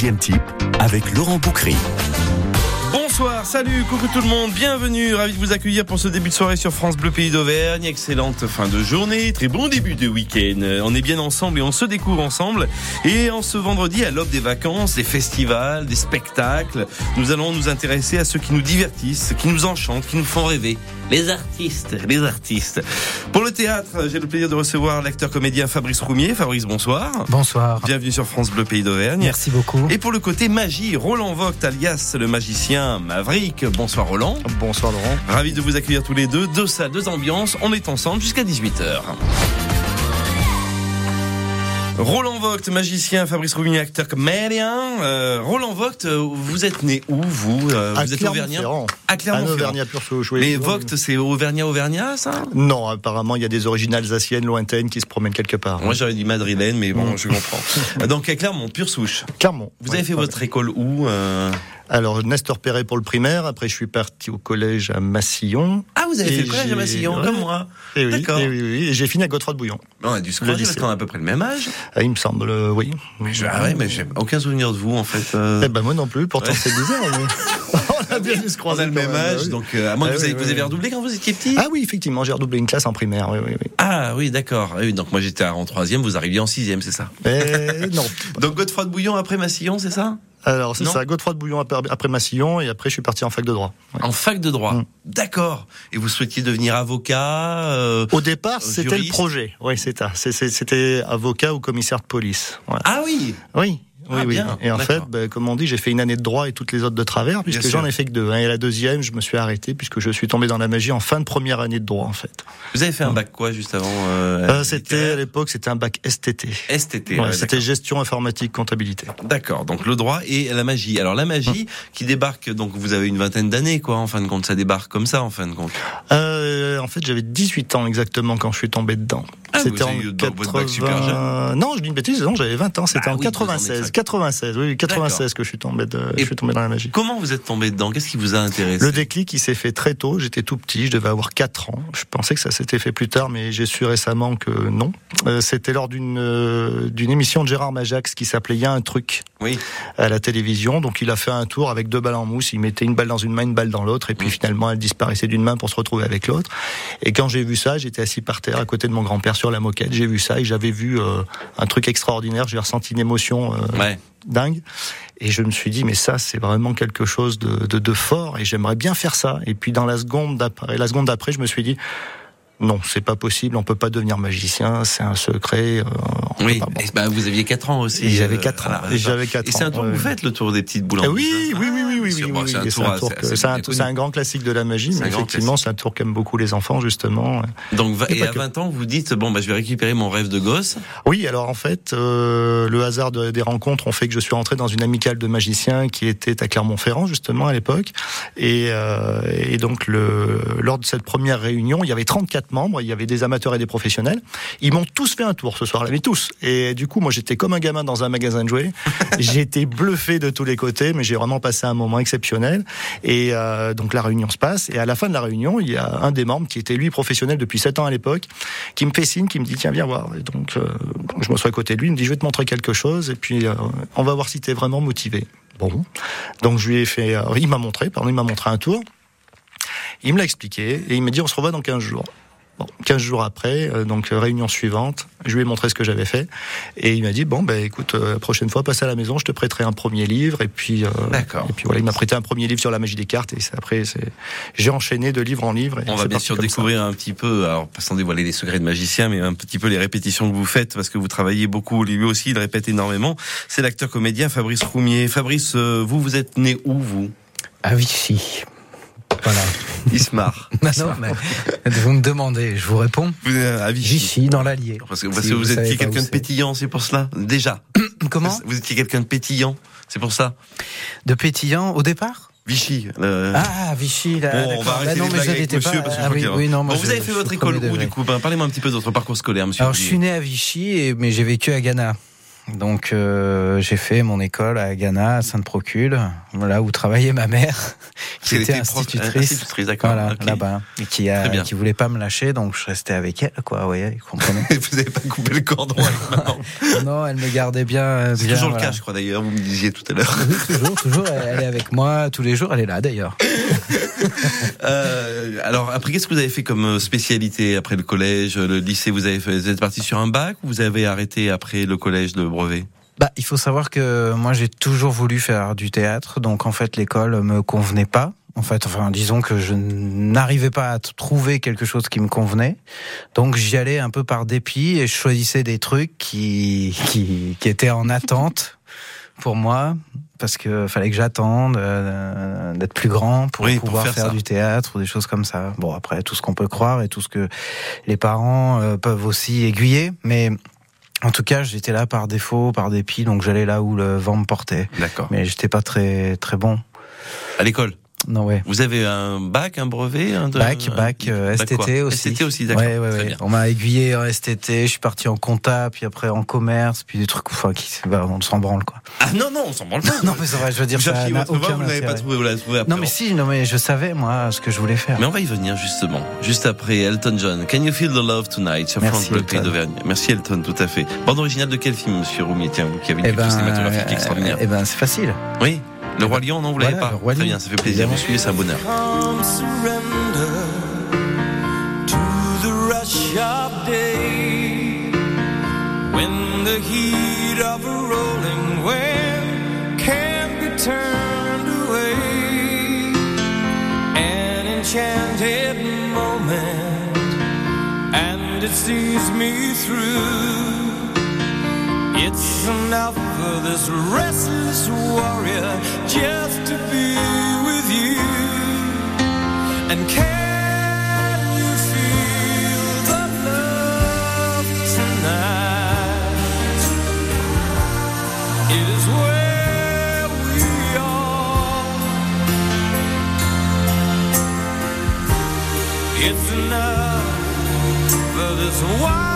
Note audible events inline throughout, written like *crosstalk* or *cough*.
deuxième type avec Laurent Boucry. Bonsoir, salut, coucou tout le monde, bienvenue, ravi de vous accueillir pour ce début de soirée sur France Bleu Pays d'Auvergne. Excellente fin de journée, très bon début de week-end. On est bien ensemble et on se découvre ensemble. Et en ce vendredi, à l'aube des vacances, des festivals, des spectacles, nous allons nous intéresser à ceux qui nous divertissent, qui nous enchantent, qui nous font rêver. Les artistes, les artistes. Pour le théâtre, j'ai le plaisir de recevoir l'acteur comédien Fabrice Roumier. Fabrice, bonsoir. Bonsoir. Bienvenue sur France Bleu Pays d'Auvergne. Merci beaucoup. Et pour le côté magie, Roland Vogt, alias le magicien Maverick. Bonsoir Roland. Bonsoir Laurent. Ravi de vous accueillir tous les deux. Deux salles, deux ambiances. On est ensemble jusqu'à 18h. Roland Vogt, magicien, Fabrice Roumier, acteur comédien. Euh, Roland Vogt, euh, vous êtes né où, vous euh, À Vous êtes auvergnat. À Clermont-Ferrand. Mais Vogt, c'est auvergnat-auvergnat, ça? Non, apparemment, il y a des origines alsaciennes lointaines qui se promènent quelque part. Moi, j'aurais dit madrilène, mais bon, je comprends. *laughs* Donc, à Clermont, pure souche. Clermont. Vous Ouais, avez fait votre école où euh? Alors, Nestor Perret pour le primaire. Après, je suis parti au collège à Massillon. Ah, vous avez fait le collège à Massillon, ouais. comme moi. Et oui, D'accord. et oui, oui. Et j'ai fini à Godefroy de Bouillon. On a dû se croiser parce qu'on a à peu près le même âge. Ah, il me semble, euh, oui. Je- ah ouais, mais j'ai aucun souvenir de vous, en fait. euh. Eh ben, moi non plus, pourtant Ouais. c'est bizarre. mais- *laughs* On a bien dû se On croiser a le même même, âge, oui. donc euh, à moins que Ah vous, oui, vous avez redoublé quand vous étiez petit Ah oui, effectivement, j'ai redoublé une classe en primaire, oui, oui, oui. Ah oui, d'accord. Ah oui, donc moi j'étais en troisième, vous arriviez en sixième, c'est ça? Mais non. *laughs* Donc Godefroy de Bouillon après Massillon, c'est ça? Alors, c'est ça, Godefroy de Bouillon après, Massillon, et après, je suis parti en fac de droit. Ouais. En fac de droit. Mm. D'accord. Et vous souhaitiez devenir avocat euh, Au départ, Euh, c'était le projet. Oui, C'était avocat ou commissaire de police. Ah oui Oui. Oui, Ah, oui. bien, Et en fait, ben, comme on dit, j'ai fait une année de droit et toutes les autres de travers, puisque j'en ai fait que deux. Et la deuxième, je me suis arrêté puisque je suis tombé dans la magie en fin de première année de droit, en fait. Vous avez fait un bac quoi juste avant euh, Euh, c'était à l'époque, c'était un bac STT. STT. Ouais, ouais, c'était gestion informatique comptabilité. D'accord, donc le droit et la magie. Alors la magie qui débarque, donc vous avez une vingtaine d'années, quoi, en fin de compte, ça débarque comme ça, en fin de compte. Euh, en fait, j'avais 18 ans exactement quand je suis tombé dedans. Ah, c'était en avez eu votre bac super 80... Non, je dis une bêtise, non, j'avais 20 ans, c'était Ah en oui, deux ans 96. D'exact. 96, oui, 96 que je suis tombé de... Je suis tombé dans la magie. Comment vous êtes tombé dedans? Qu'est-ce qui vous a intéressé? Le déclic, il s'est fait très tôt. J'étais tout petit, je devais avoir 4 ans. Je pensais que ça s'était fait plus tard, mais j'ai su récemment que non. Euh, C'était lors d'une euh, d'une émission de Gérard Majax qui s'appelait Il y a un truc Oui. à la télévision. Donc il a fait un tour avec deux balles en mousse. Il mettait une balle dans une main, une balle dans l'autre, et puis finalement elle disparaissait d'une main pour se retrouver avec l'autre. Et quand j'ai vu ça, j'étais assis par terre à côté de mon grand-père sur la moquette. J'ai vu ça et j'avais vu euh, un truc extraordinaire. J'ai ressenti une émotion. Dingue. Et je me suis dit, mais ça, c'est vraiment quelque chose de, de, de fort et j'aimerais bien faire ça. Et puis dans la seconde d'après, la seconde d'après, je me suis dit, non, c'est pas possible, on peut pas devenir magicien, c'est un secret. euh, Oui. pas- bon. Et bah, vous aviez 4 ans aussi. J'avais euh, 4 ans. voilà, Et j'avais 4 Et c'est un tour ans, que vous faites, le tour des petites boules en mousse, oui, hein oui, oui, oui, oui, oui, oui, c'est un et tour c'est un grand classique de la magie, mais effectivement, c'est un tour qu'aiment beaucoup les enfants, justement. Donc, Et à que. 20 ans, vous dites, bon, bah, je vais récupérer mon rêve de gosse. Oui, alors en fait, euh, le hasard de- des rencontres ont fait que je suis rentré dans une amicale de magiciens qui était à Clermont-Ferrand justement à l'époque. Et, euh, et donc, le, lors de cette première réunion, il y avait 34 membres, il y avait des amateurs et des professionnels. Ils m'ont tous fait un tour ce soir-là, mais tous. Et du coup, moi, j'étais comme un gamin dans un magasin de jouets. *laughs* J'étais bluffé de tous les côtés, mais j'ai vraiment passé un moment exceptionnel. Et euh, donc, la réunion se passe. Et à la fin de la réunion, il y a un des membres qui était lui professionnel depuis 7 ans à l'époque, qui me fait signe, qui me dit tiens viens voir. Et donc euh, je me suis à côté de lui, il me dit je vais te montrer quelque chose et puis euh, on va voir si tu es vraiment motivé. Bon, donc je lui ai fait, il m'a montré, pardon, il m'a montré un tour. Il me l'a expliqué et il m'a dit on se revoit dans 15 jours. Bon, 15 jours après, euh, donc euh, réunion suivante, je lui ai montré ce que j'avais fait et il m'a dit bon ben écoute, euh, la prochaine fois passe à la maison, je te prêterai un premier livre et puis euh, D'accord. et puis voilà, il m'a prêté un premier livre sur la magie des cartes et c'est- après c'est j'ai enchaîné de livre en livre. et On va bien sûr ça. découvrir un petit peu, alors pas sans dévoiler les secrets de magicien, mais un petit peu les répétitions que vous faites, parce que vous travaillez beaucoup, lui aussi, il répète énormément. C'est l'acteur comédien Fabrice Roumier. Fabrice, euh, vous, vous êtes né où, vous? À Vichy. Voilà. Il se marre. *laughs* Non, non, mais vous me demandez, je vous réponds. Vous êtes à Vichy. Vichy, dans l'Allier. Parce que, parce Si que vous, vous étiez quelqu'un de pétillant, c'est pour cela? Déjà. *clears throat* Comment? Vous étiez quelqu'un de pétillant, c'est pour ça De pétillant au départ? Vichy. euh, Ah, Vichy, là. Bon, on va arrêter Bah non, mais je avec monsieur, pas. parce que Ah oui, oui, non, moi, Bon, vous avez fait votre école où, du coup? Ben, Parlez-moi un petit peu de votre parcours scolaire, monsieur. Alors, je suis né à Vichy, et- mais j'ai vécu à Ghana. Donc euh, j'ai fait mon école à Ghana, à Sainte-Procule, là où travaillait ma mère, qui était était institutrice. institutrice, d'accord, Voilà, là-bas, et qui a, qui voulait pas me lâcher, donc je restais avec elle, quoi. Vous voyez, vous comprenez *laughs* Vous n'avez pas coupé le cordon. *laughs* Non, elle me gardait bien. euh, C'est toujours voilà. le cas, je crois d'ailleurs, vous me disiez tout à l'heure. Oui, toujours, toujours. Elle, est avec moi tous les jours. Elle est là d'ailleurs. *laughs* Euh, alors après, qu'est-ce que vous avez fait comme spécialité après le collège, le lycée Vous avez fait, vous êtes parti sur un bac ou vous avez arrêté après le collège le brevet Bah, il faut savoir que moi j'ai toujours voulu faire du théâtre, donc en fait l'école me convenait pas. En fait, enfin, disons que je n'arrivais pas à trouver quelque chose qui me convenait. Donc j'y allais un peu par dépit et je choisissais des trucs qui, qui, qui étaient en attente pour moi parce que fallait que j'attende euh, d'être plus grand pour Oui, pour pouvoir faire du théâtre ou des choses comme ça. Bon, après tout ce qu'on peut croire et tout ce que les parents euh, peuvent aussi aiguiller, mais en tout cas, j'étais là par défaut, par dépit, donc j'allais là où le vent me portait. D'accord. Mais j'étais pas très très bon. À l'école Non, ouais. Vous avez un bac, un brevet un de- Bac, un- bac, euh, bac STT aussi. STT aussi, d'accord. Ouais, ouais, ouais. On m'a aiguillé en STT, je suis parti en compta, puis après en commerce, puis des trucs, enfin, qui, bah, on s'en branle, quoi. Ah non, non, on s'en branle pas. *laughs* Non, mais c'est vrai, je veux dire, ça n'a aucun vous l'avez pas trouvé, vous l'avez trouvé après. Non, mais si, non, mais je savais, moi, ce que je voulais faire. Mais on va y venir justement, juste après Elton John. Can you feel the love tonight sur Merci, France Bleu d'Auvergne. Merci Elton, tout à fait. Bande originale de quel film, Monsieur Roumier Tiens, vous qui avez une Eh culture ben, cinématographique extraordinaire. eh ben, c'est facile. Oui, Le Roi Lion, non, vous l'avez Voilà, pas Le Roi Très bien, ça fait plaisir. Vous Évidemment. suivez, c'est un bonheur. Come surrender to the rush of day when the heat of a rolling wind can be turned away. An enchanted moment, and it sees me through. It's enough for this restless warrior just to be with you. And can you feel the love tonight? It is where we are. It's enough for this wide-eyed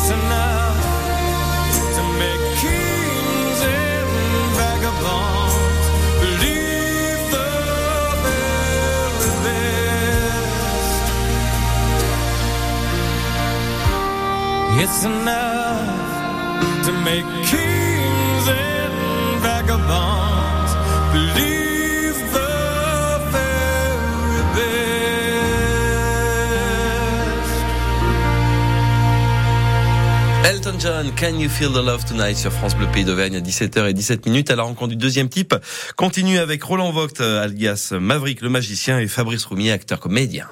It's enough to make kings and vagabonds believe the very best. It's enough to make kings and vagabonds believe John, Can You Feel the Love Tonight sur France Bleu Pays d'Auvergne à 17h et 17 minutes. À la rencontre du deuxième type, continue avec Roland Vogt, euh, alias Maverick le magicien et Fabrice Roumier, acteur comédien.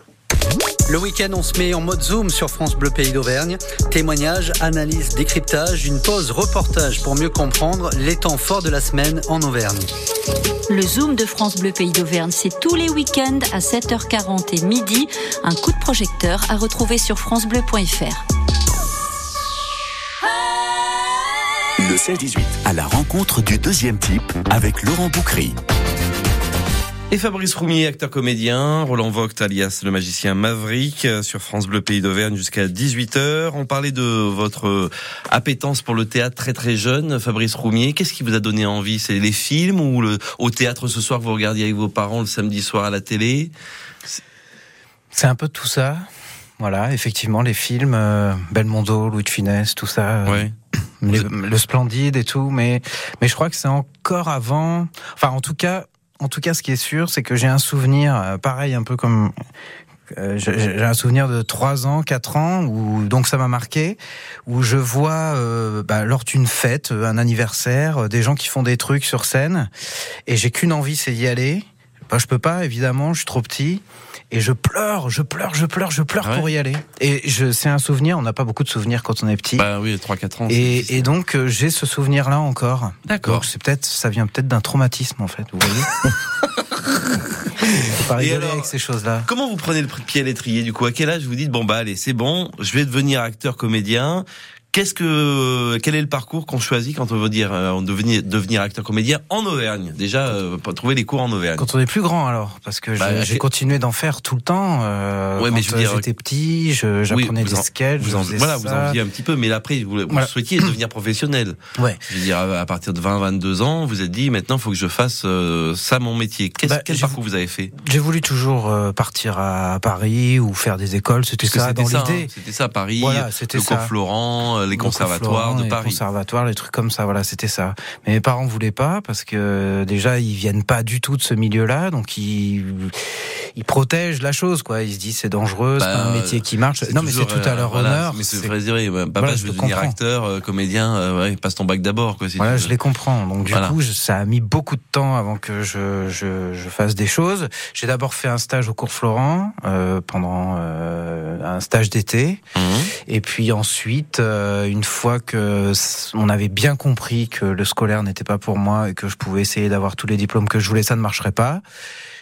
Le week-end, on se met en mode zoom sur France Bleu Pays d'Auvergne. Témoignages, analyses, décryptage, une pause reportage pour mieux comprendre les temps forts de la semaine en Auvergne. Le Zoom de France Bleu Pays d'Auvergne, c'est tous les week-ends à 7h40 et midi. Un coup de projecteur à retrouver sur francebleu.fr. Le 16-18, à la rencontre du deuxième type avec Laurent Boucry. Et Fabrice Roumier, acteur comédien, Roland Vogt, alias le magicien Maverick, euh, sur France Bleu Pays d'Auvergne jusqu'à 18h. On parlait de votre appétence pour le théâtre très très jeune, Fabrice Roumier. Qu'est-ce qui vous a donné envie? C'est les films ou le, au théâtre ce soir que vous regardiez avec vos parents le samedi soir à la télé? C'est un peu tout ça. Voilà, effectivement, les films, euh, Belmondo, Louis de Funès, tout ça. euh, Ouais. Les- le Splendide et tout, mais mais je crois que c'est encore avant. Enfin, en tout cas, en tout cas, ce qui est sûr, c'est que j'ai un souvenir euh, pareil, un peu comme euh, j'ai j'ai un souvenir de 3 ans, 4 ans, où donc ça m'a marqué, où je vois euh, bah, lors d'une fête, euh, un anniversaire, euh, des gens qui font des trucs sur scène, et j'ai qu'une envie, c'est d'y aller. Bah, je peux pas, évidemment, je suis trop petit. Et je pleure, je pleure, je pleure, je pleure Ah ouais pour y aller. Et je, c'est un souvenir. On n'a pas beaucoup de souvenirs quand on est petit. Bah oui, 3-4 ans. Et, et donc euh, j'ai ce souvenir là encore. D'accord. Donc c'est peut-être ça vient peut-être d'un traumatisme en fait, vous voyez. *laughs* Faut pas rigoler alors avec ces choses-là. Comment vous prenez le pied à l'étrier du coup? À quel âge vous dites bon bah allez c'est bon, je vais devenir acteur comédien. Qu'est-ce que quel est le parcours qu'on choisit quand on veut dire euh, devenir devenir acteur comédien en Auvergne? Déjà euh, trouver les cours en Auvergne. Quand on est plus grand alors, parce que Bah, j'ai- continué d'en faire tout le temps. Euh, Ouais, mais quand je veux dire- j'étais petit, je- j'apprenais vous des en- sketchs. Vous en, voilà, vous en ça. faisiez un petit peu, mais après vous, vous Voilà. souhaitiez devenir professionnel. Ouais. Je veux dire à partir de 20-22 ans, vous êtes dit maintenant il faut que je fasse euh, ça mon métier. Bah, quel parcours vous avez fait? J'ai voulu toujours euh, partir à Paris ou faire des écoles. C'était ça dans ça, l'idée. hein, c'était ça Paris, Voilà, le ça. cours Florent, euh, les Le conservatoires Florent, de les Paris. conservatoires, les trucs comme ça, voilà, c'était ça. Mais mes parents voulaient pas parce que déjà ils viennent pas du tout de ce milieu-là, donc ils ils protègent la chose, quoi. Ils se disent c'est dangereux, c'est Bah, pas un métier qui marche. Non, mais c'est tout à euh, leur voilà, honneur. Mais c'est vrai dire, papa, Voilà, je veux devenir comprends. acteur, euh, comédien, euh, ouais, passe ton bac d'abord, quoi. si Voilà, je les comprends. Donc du Voilà. coup, ça a mis beaucoup de temps avant que je, je, je fasse des choses. J'ai d'abord fait un stage au cours Florent euh, pendant euh, un stage d'été. Mhm. Et puis ensuite, euh, une fois que on avait bien compris que le scolaire n'était pas pour moi et que je pouvais essayer d'avoir tous les diplômes que je voulais, ça ne marcherait pas.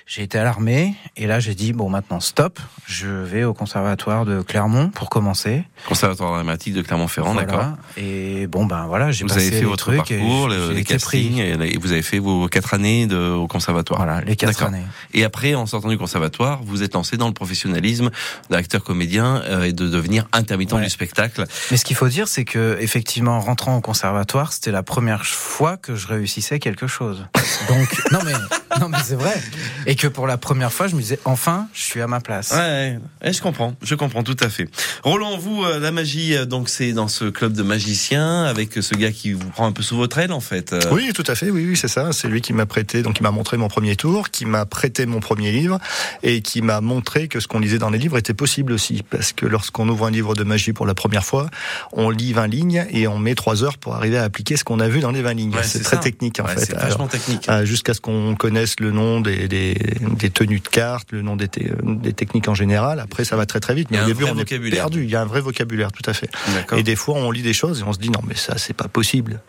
J'ai été à l'armée et là j'ai dit bon maintenant stop, je vais au conservatoire de Clermont pour commencer. Conservatoire dramatique de Clermont-Ferrand, Voilà. d'accord. Et bon ben voilà, j'ai Vous passé avez fait les votre trucs parcours, les pris. castings, et, vous avez fait vos quatre années de, au conservatoire. Voilà, les quatre D'accord. années. Et après, en sortant du conservatoire, vous êtes lancé dans le professionnalisme d'acteur comédien euh, et de devenir intermittent Ouais. du spectacle. Mais ce qu'il faut dire, c'est que effectivement, en rentrant au conservatoire, c'était la première fois que je réussissais quelque chose. Donc, non mais, non mais c'est vrai. Et que pour la première fois, je me disais, enfin, je suis à ma place. Ouais, ouais, ouais, je comprends, je comprends tout à fait. Roland, vous, euh, la magie, euh, donc c'est dans ce club de magiciens avec ce gars qui vous prend un peu sous votre aile, en fait. euh. Oui, tout à fait. Oui, oui, c'est ça. C'est lui qui m'a prêté, donc qui m'a montré mon premier tour, qui m'a prêté mon premier livre et qui m'a montré que ce qu'on lisait dans les livres était possible aussi. Parce que lorsqu'on ouvre un livre de magie pour la première fois, on lit 20 lignes et on met 3 heures pour arriver à appliquer ce qu'on a vu dans les 20 lignes. Ouais, c'est très ça. technique en Ouais, fait. C'est Alors, vachement technique. euh, jusqu'à ce qu'on connaisse le nom des, des, des tenues de cartes, le nom des, te- des techniques en général. Après, ça va très très vite. Il y Mais a au un début, vrai on est vocabulaire. perdu. Il y a un vrai vocabulaire, tout à fait. Et des fois, on lit des choses et on se dit non, mais ça, c'est pas possible.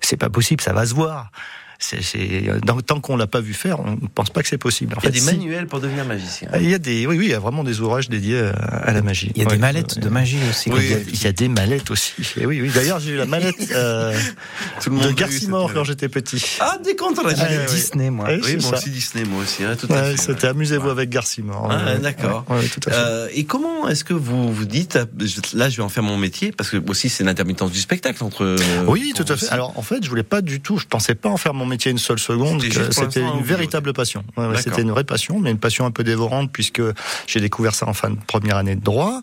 C'est pas possible, ça va se voir. C'est, dans- tant qu'on l'a pas vu faire, on ne pense pas que c'est possible. En Il y a fait, des si. manuels pour devenir magicien. Il y a des, oui, oui, il y a vraiment des ouvrages dédiés à, à la magie. Il y a Ouais. des mallettes de magie aussi. Oui, Il y, a, il y a des mallettes aussi. Et oui, oui. D'ailleurs, j'ai eu la mallette euh, *laughs* Tout le de monde Garcimore quand j'étais petit. Ah, des contre la Ah. Disney, moi. Oui, moi ça. aussi Disney, moi aussi, hein, tout à fait. C'était amusez-vous avec Garcimore. Ah, d'accord. Euh, et comment est-ce que vous vous dites, euh, là je vais en faire mon métier, parce que aussi c'est l'intermittence du spectacle entre... Oui, tout à fait. Alors en fait, je voulais pas du tout, je pensais pas en faire mon métier une seule seconde. C'était une véritable passion. Ouais, ouais, D'accord. C'était une vraie passion, mais une passion un peu dévorante puisque j'ai découvert ça en fin de première année de droit.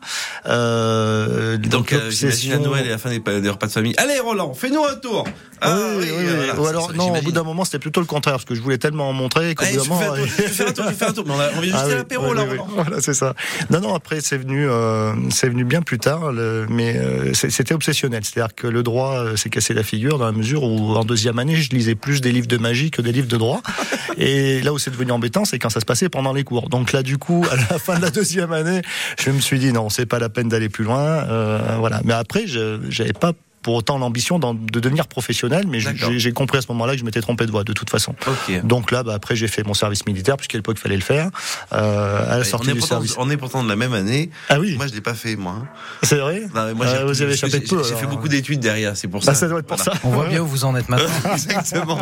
Euh, Donc, euh, j'imagine à Noël et à la fin des, des repas de famille. Allez, Roland, fais-nous un tour. Ah, oui, oui, oui. voilà, Ou alors, non, au bout d'un moment, c'était plutôt le contraire, parce que je voulais tellement en montrer qu'au bout d'un fais un moment. tour, je fais un tour, je fais un tour. Mais on, a, on juste Ah à l'apéro, là, Roland. Voilà, c'est ça. Non, non, après, c'est venu, euh, c'est venu bien plus tard, le- mais euh, c'était obsessionnel. C'est-à-dire que le droit s'est cassé la figure dans la mesure où, en deuxième année, je lisais plus des livres de magie que des livres de droit. *laughs* Et là où c'est devenu embêtant, c'est quand ça se passait pendant les cours. Donc là, du coup, à la fin de la deuxième année, je me suis dit non, c'est pas la peine d'aller plus loin. Euh, voilà. Mais après, je j'avais pas pour autant l'ambition de devenir professionnel, mais j'ai- compris à ce moment-là que je m'étais trompé de voie, de toute façon. Donc là, bah, après, j'ai fait mon service militaire, puisqu'à l'époque, il fallait le faire. Euh, à la on, est du pourtant, service. on est pourtant de la même année. Ah oui, Moi, je l'ai pas fait, moi. hein. c'est vrai Non, mais moi, j'ai- vous avez échappé de j'ai- peu, J'ai alors. fait beaucoup d'études derrière, c'est pour Bah, ça. ça doit être pour Voilà. ça. On voit bien où vous en êtes maintenant. *laughs* Exactement.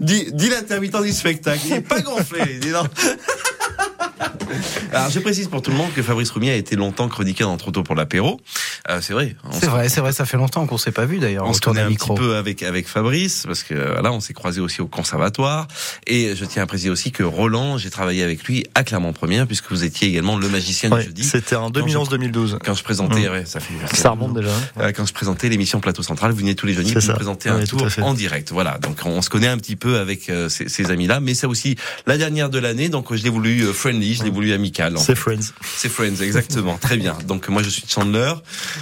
dis, dis l'intermittent du spectacle. Il est pas gonflé. Dis non. Alors, je précise pour tout le monde que Fabrice Roumier a été longtemps chroniqueur dans Trop tôt pour l'apéro. Euh, c'est vrai. C'est vrai, c'est vrai, ça fait longtemps qu'on s'est pas vu d'ailleurs On se connaît un micro. petit peu avec avec Fabrice parce que voilà, on s'est croisé aussi au conservatoire et je tiens à préciser aussi que Roland, j'ai travaillé avec lui à Clermont-Première puisque vous étiez également le magicien Ouais, du jeudi. C'était en 2011-2012. Quand je présentais, Mm. ouais, ça fait Ça remonte déjà. hein. euh, quand je présentais l'émission Plateau Central, vous venez tous les jeudis pour ça. me présenter un tour en direct. Voilà, donc on se connaît un petit peu avec euh, ces, ces amis-là, mais c'est aussi la dernière de l'année, donc je l'ai voulu euh, friendly, je l'ai voulu amical. C'est. Friends. C'est Friends, exactement, très bien. Donc moi je suis Chandler,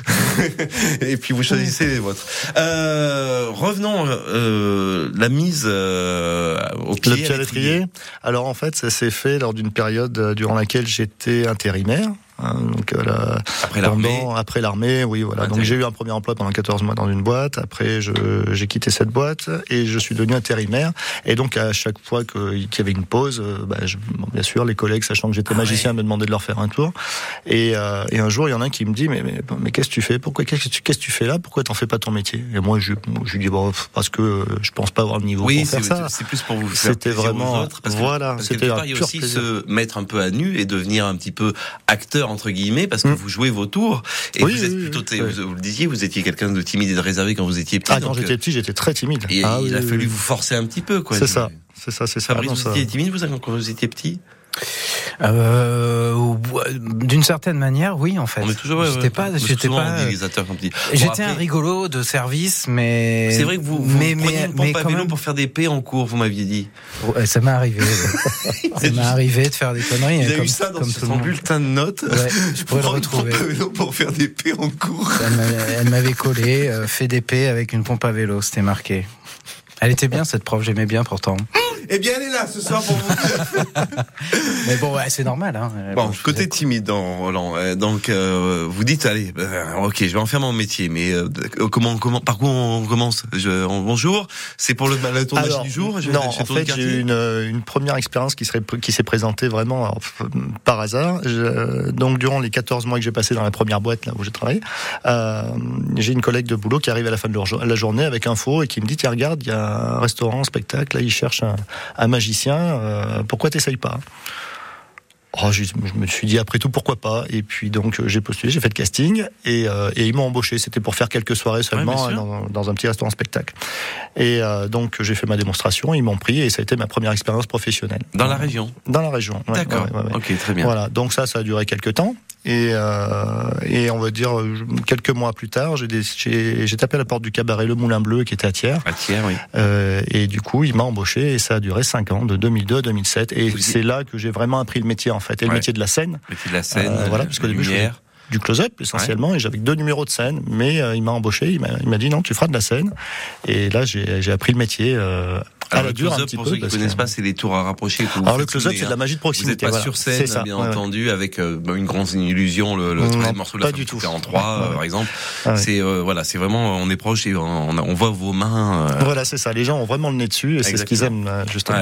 *laughs* et puis vous choisissez les vôtres. Euh, revenons, euh, la mise euh, au pied. Le pied à l'étrier. Alors en fait, ça s'est fait lors d'une période euh, durant laquelle j'étais intérimaire. Hein, donc euh, la- Après l'armée. après l'armée, oui, voilà. Donc j'ai eu un premier emploi pendant 14 mois dans une boîte. Après, je- j'ai quitté cette boîte et je suis devenu intérimaire. Et donc à chaque fois qu'il y avait une pause, euh, bah, je- bon, bien sûr, les collègues, sachant que j'étais Ah magicien, me demandaient de leur faire un tour. Et, euh, et un jour, il y en a un qui me dit, mais, mais, mais qu'est-ce que tu fais? Pourquoi Qu'est-ce que tu, fais là? Pourquoi t'en fais pas ton métier? Et moi, je, je lui dis, bon, parce que euh, je pense pas avoir le niveau Oui, pour faire ça. c'est plus pour vous faire C'était plaisir aux vraiment- autres, parce que, voilà, c'était un il y a aussi plaisir. se mettre un peu à nu et devenir un petit peu acteur entre guillemets parce que Mm. vous jouez vos tours et Oui, vous êtes plutôt oui, vous, vous le disiez vous étiez quelqu'un de timide et de réservé quand vous étiez petit Ah, quand j'étais euh, petit, j'étais très timide. et Ah, il a fallu vous forcer un petit peu quoi C'est ça, c'est ça, c'est ça. Fabrice Non, vous ça- étiez timide vous quand vous étiez petit? Euh, D'une certaine manière, oui, en fait. on est toujours J'étais ouais. pas, j'étais pas. Bon, J'étais un rigolo de service, mais. c'est vrai que vous, vous mais, preniez une pompe mais à vélo même- pour faire des P en cours vous m'aviez dit ça m'est arrivé. *laughs* ça m'est arrivé de faire des conneries. il a comme, eu ça dans son bulletin de notes Ouais, je *laughs* pourrais le Prendre une pompe retrouver. à vélo pour faire des P en cours Elle m'avait- Elle m'avait collé, euh, fait des P avec une pompe à vélo, c'était marqué. Elle était bien cette prof, j'aimais bien pourtant. Eh bien elle est là ce soir pour vous *laughs* Mais bon, ouais, c'est normal. Hein. Bon, côté faisais- timide, dans Roland. Euh, donc, euh, vous dites, allez, euh, ok, je vais en faire mon métier, mais euh, comment, comment, par quoi on commence? Je, en- Bonjour, c'est pour le, Alors, du jour. je- non, en fait, j'ai eu une, une première expérience qui, serait, qui s'est présentée vraiment alors, par hasard. Je- donc, durant les 14 mois que j'ai passé dans la première boîte là où j'ai travaillé, euh, j'ai une collègue de boulot qui arrive à la fin de la journée avec info et qui me dit Tiens, regarde, il y a un restaurant, un spectacle, là, ils cherchent un, un magicien, euh, pourquoi t'essayes pas Oh, je, je me suis dit après tout pourquoi pas? Et puis donc euh, j'ai postulé j'ai fait le casting et, euh, et ils m'ont embauché c'était pour faire quelques soirées seulement dans, dans un petit restaurant spectacle et euh, donc j'ai fait ma démonstration ils m'ont pris et ça a été ma première expérience professionnelle Dans la région. dans la région ouais, D'accord. ouais. Ok, très bien. Voilà, donc ça, ça a duré quelques temps. Et, euh, et on va dire, euh, quelques mois plus tard, j'ai tapé à la porte du cabaret Le Moulin Bleu, qui était à Thiers. À Thiers, oui. Euh, et du coup, il m'a embauché et ça a duré 5 ans, de 2002 à 2007. Et c'est là que j'ai vraiment appris le métier, en fait, et le métier de la scène, Métier de la scène, Euh, voilà, la- parce qu'au la début, je lumière. du close-up essentiellement. Et j'avais que deux numéros de scène, mais euh, il m'a embauché, il m'a dit non, tu feras de la scène. Et là, j'ai appris le métier euh, Alors, la le close-up, pour ceux qui parce connaissent pas, c'est les tours à rapprocher. vous Alors le close-up, c'est de la magie de Vous proximité. n'êtes pas sur scène, bien entendu, avec euh, une grande illusion, le, le Non, troisième morceau de la du tout. en trois, Ouais, euh, ouais. par exemple. Ah. C'est euh, voilà, c'est vraiment, on est proche et on, voit vos mains. Voilà, c'est ça. Les gens ont vraiment le nez dessus et c'est ce qu'ils aiment, justement.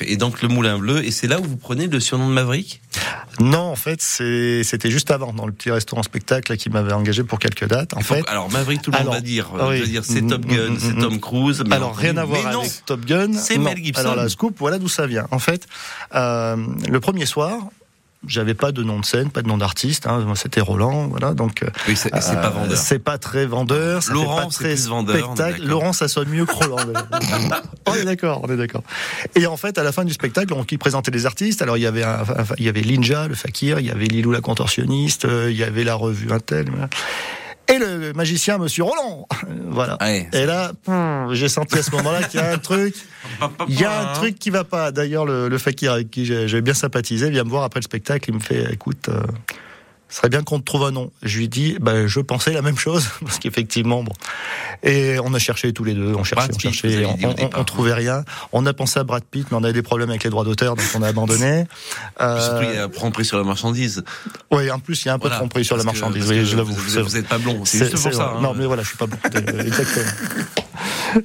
Et donc le Moulin Bleu, et c'est là où vous prenez le surnom de Maverick? Non, en fait, c'est- c'était juste avant, dans le petit restaurant spectacle qui m'avait engagé pour quelques dates. En fait, Alors Maverick, tout le monde Alors, va dire, ah c'est Mm, Top mm, Gun, mm, c'est mm. Tom Cruise. alors rien à voir avec Top Gun. C'est. Mel Gibson. Alors la scoop, voilà d'où ça vient. En fait, euh, le premier soir, j'avais pas de nom de scène, pas de nom d'artiste. Hein. Moi, C'était Roland, voilà. Donc, euh, Oui, c'est pas euh, vendeur. C'est pas très vendeur. Ça Laurent, fait pas c'est très plus vendeur, on est spectacle. d'accord. Laurent, ça sonne mieux que Roland. *laughs* on est d'accord, on est d'accord. Et en fait, à la fin du spectacle, on qui présentait les artistes. Alors, il y avait, un- il y avait Linja, le fakir, il y avait Lilou la contorsionniste, il y avait la revue Intel. Et le magicien, Monsieur Roland. *laughs* Voilà. Ouais, Et là, j'ai senti à ce moment-là qu'il y a un truc. Il y a un truc qui va pas. D'ailleurs, le, le fakir avec qui j'ai bien sympathisé vient me voir après le spectacle. Il me fait, écoute, euh, ce serait bien qu'on te trouve un nom. Je lui dis, bah, je pensais la même chose *laughs* parce qu'effectivement, bon. Et on a cherché tous les deux. On cherchait, Brad on Pitt, cherchait, on, dit au on- départ. on trouvait rien. On a pensé à Brad Pitt, mais on avait des problèmes avec les droits d'auteur, donc on a abandonné. *laughs* Euh, Surtout, il y a prendre prix sur la marchandise. oui, en plus, il y a un peu Voilà. de tromperie sur la que- marchandise. Oui, je l'avoue. Vous, C'est- vous êtes pas blond. C'est juste pour ça. hein. Non, mais voilà, je suis pas. Euh, *laughs* Exactement.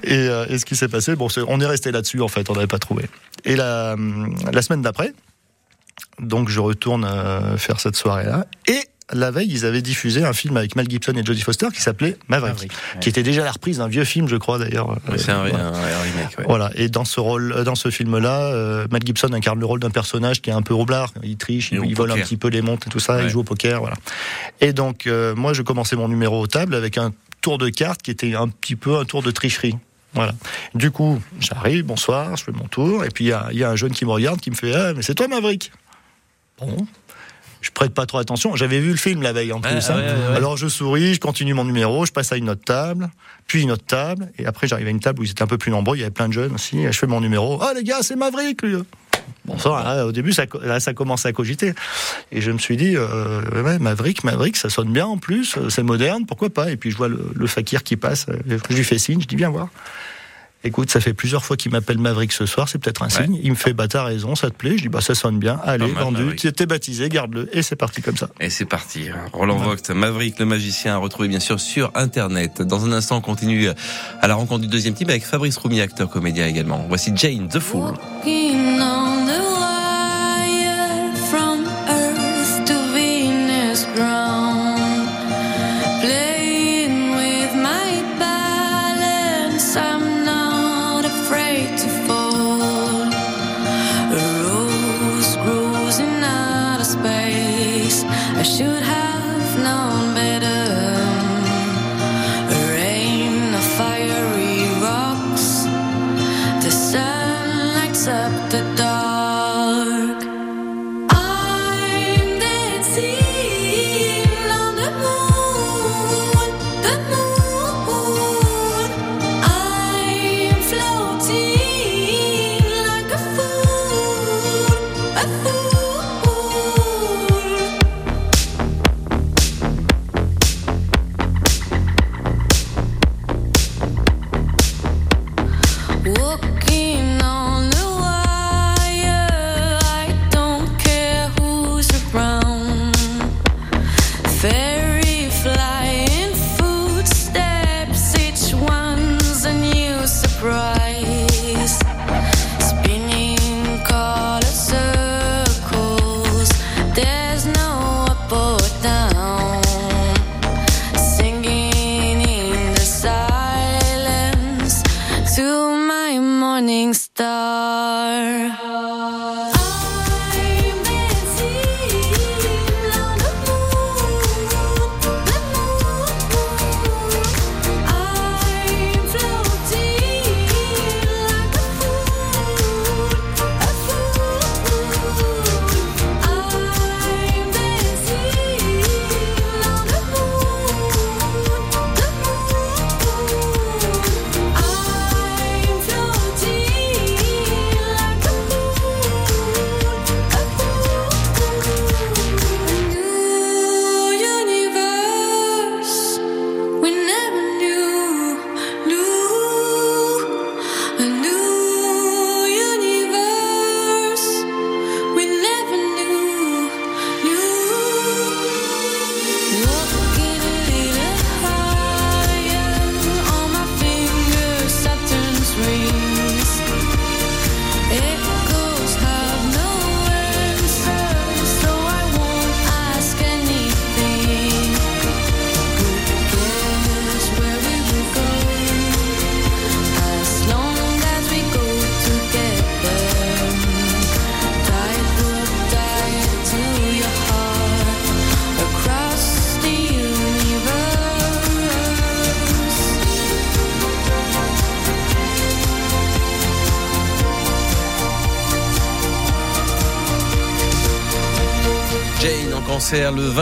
Et, euh, et ce qui s'est passé, bon, c'est- on est resté là-dessus en fait, on n'avait pas trouvé. Et la, la semaine d'après, donc je retourne euh, faire cette soirée-là, et la veille, ils avaient diffusé un film avec Mel Gibson et Jodie Foster qui s'appelait Maverick, Maverick, ouais. qui était déjà la reprise d'un vieux film, je crois d'ailleurs. C'est un, voilà. un- un remake. ouais. Voilà. Et dans ce rôle, euh, dans ce film-là, euh, Mel Gibson incarne le rôle d'un personnage qui est un peu roublard. Il triche, Il vole un petit peu les montres et tout ça. Ouais. Il joue au poker, voilà. Et donc, euh, moi, je commençais mon numéro aux tables avec un tour de cartes qui était un petit peu un tour de tricherie. Voilà. Du coup, j'arrive, bonsoir, je fais mon tour, et puis il y y a un jeune qui me regarde, qui me fait, ah, mais c'est toi, Maverick? Bon. Je prête pas trop attention. J'avais vu le film la veille en plus. Ouais, hein. ouais, ouais, ouais. Alors je souris, je continue mon numéro, je passe à une autre table, puis une autre table, et après j'arrive à une table où ils étaient un peu plus nombreux, il y avait plein de jeunes aussi, et je fais mon numéro. Ah les gars, c'est Maverick lui. Bon ça, là, au début ça, co- là, ça commence à cogiter, et je me suis dit, euh, ouais, Maverick, Maverick, ça sonne bien en plus, euh, c'est moderne, pourquoi pas? Et puis je vois le, le fakir qui passe, euh, je lui fais signe, je dis viens voir. Écoute, ça fait plusieurs fois qu'il m'appelle Maverick ce soir, c'est peut-être un Ouais. signe. Il me fait, bah t'as raison, ça te plaît. Je dis, bah ça sonne bien, allez, Pas mal, vendu, t'es baptisé, garde-le, et c'est parti comme ça. Et c'est parti. Roland Vogt, Maverick le magicien, à retrouver bien sûr sur Internet. Dans un instant, on continue à la rencontre du deuxième type avec Fabrice Roumy, acteur comédien également. Voici Jane the Fool. Known better.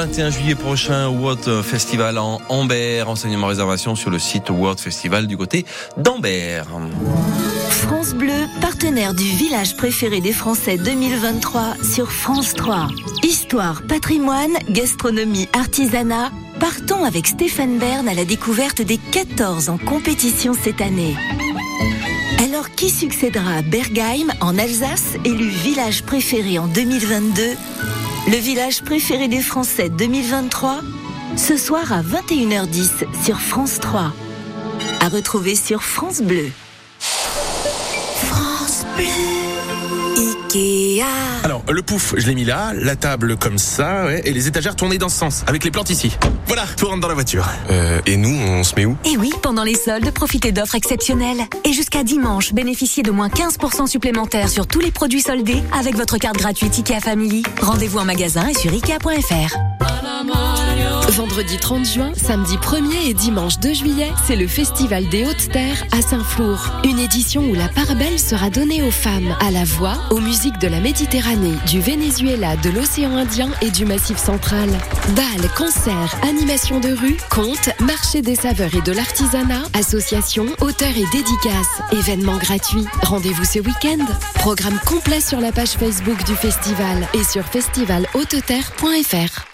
21 juillet prochain World Festival en Amber. Enseignement réservation sur le site World Festival du côté d'Amber. France Bleu, partenaire du village préféré des Français 2023 sur France 3. Histoire, patrimoine, gastronomie, artisanat. Partons avec Stéphane Bern à la découverte des 14 en compétition cette année. Alors qui succédera à Bergheim en Alsace, élu village préféré en 2022 Le village préféré des Français 2023 Ce soir à 21h10 sur France 3. À retrouver sur France Bleu. France Bleu. Ikea. Alors, le pouf, je l'ai mis là, la table comme ça, ouais, et les étagères tournées dans ce sens, avec les plantes ici. Voilà, tout rentre dans la voiture. Euh, et nous, on se met où? Et oui, pendant les soldes, profitez d'offres exceptionnelles. Et jusqu'à dimanche, bénéficiez de moins 15% supplémentaires sur tous les produits soldés avec votre carte gratuite IKEA Family. Rendez-vous en magasin et sur ikea.fr. Vendredi 30 juin, samedi 1er et dimanche 2 juillet, c'est le Festival des Hautes Terres à Saint-Flour. Une édition où la part belle sera donnée aux femmes, à la voix, aux musiques de la Méditerranée, du Venezuela, de l'océan Indien et du Massif central. Bal, concerts, animations de rue, contes, marché des saveurs et de l'artisanat, associations, auteurs et dédicaces, événements gratuits. Rendez-vous ce week-end. Programme complet sur la page Facebook du festival et sur festivalhauteterre.fr.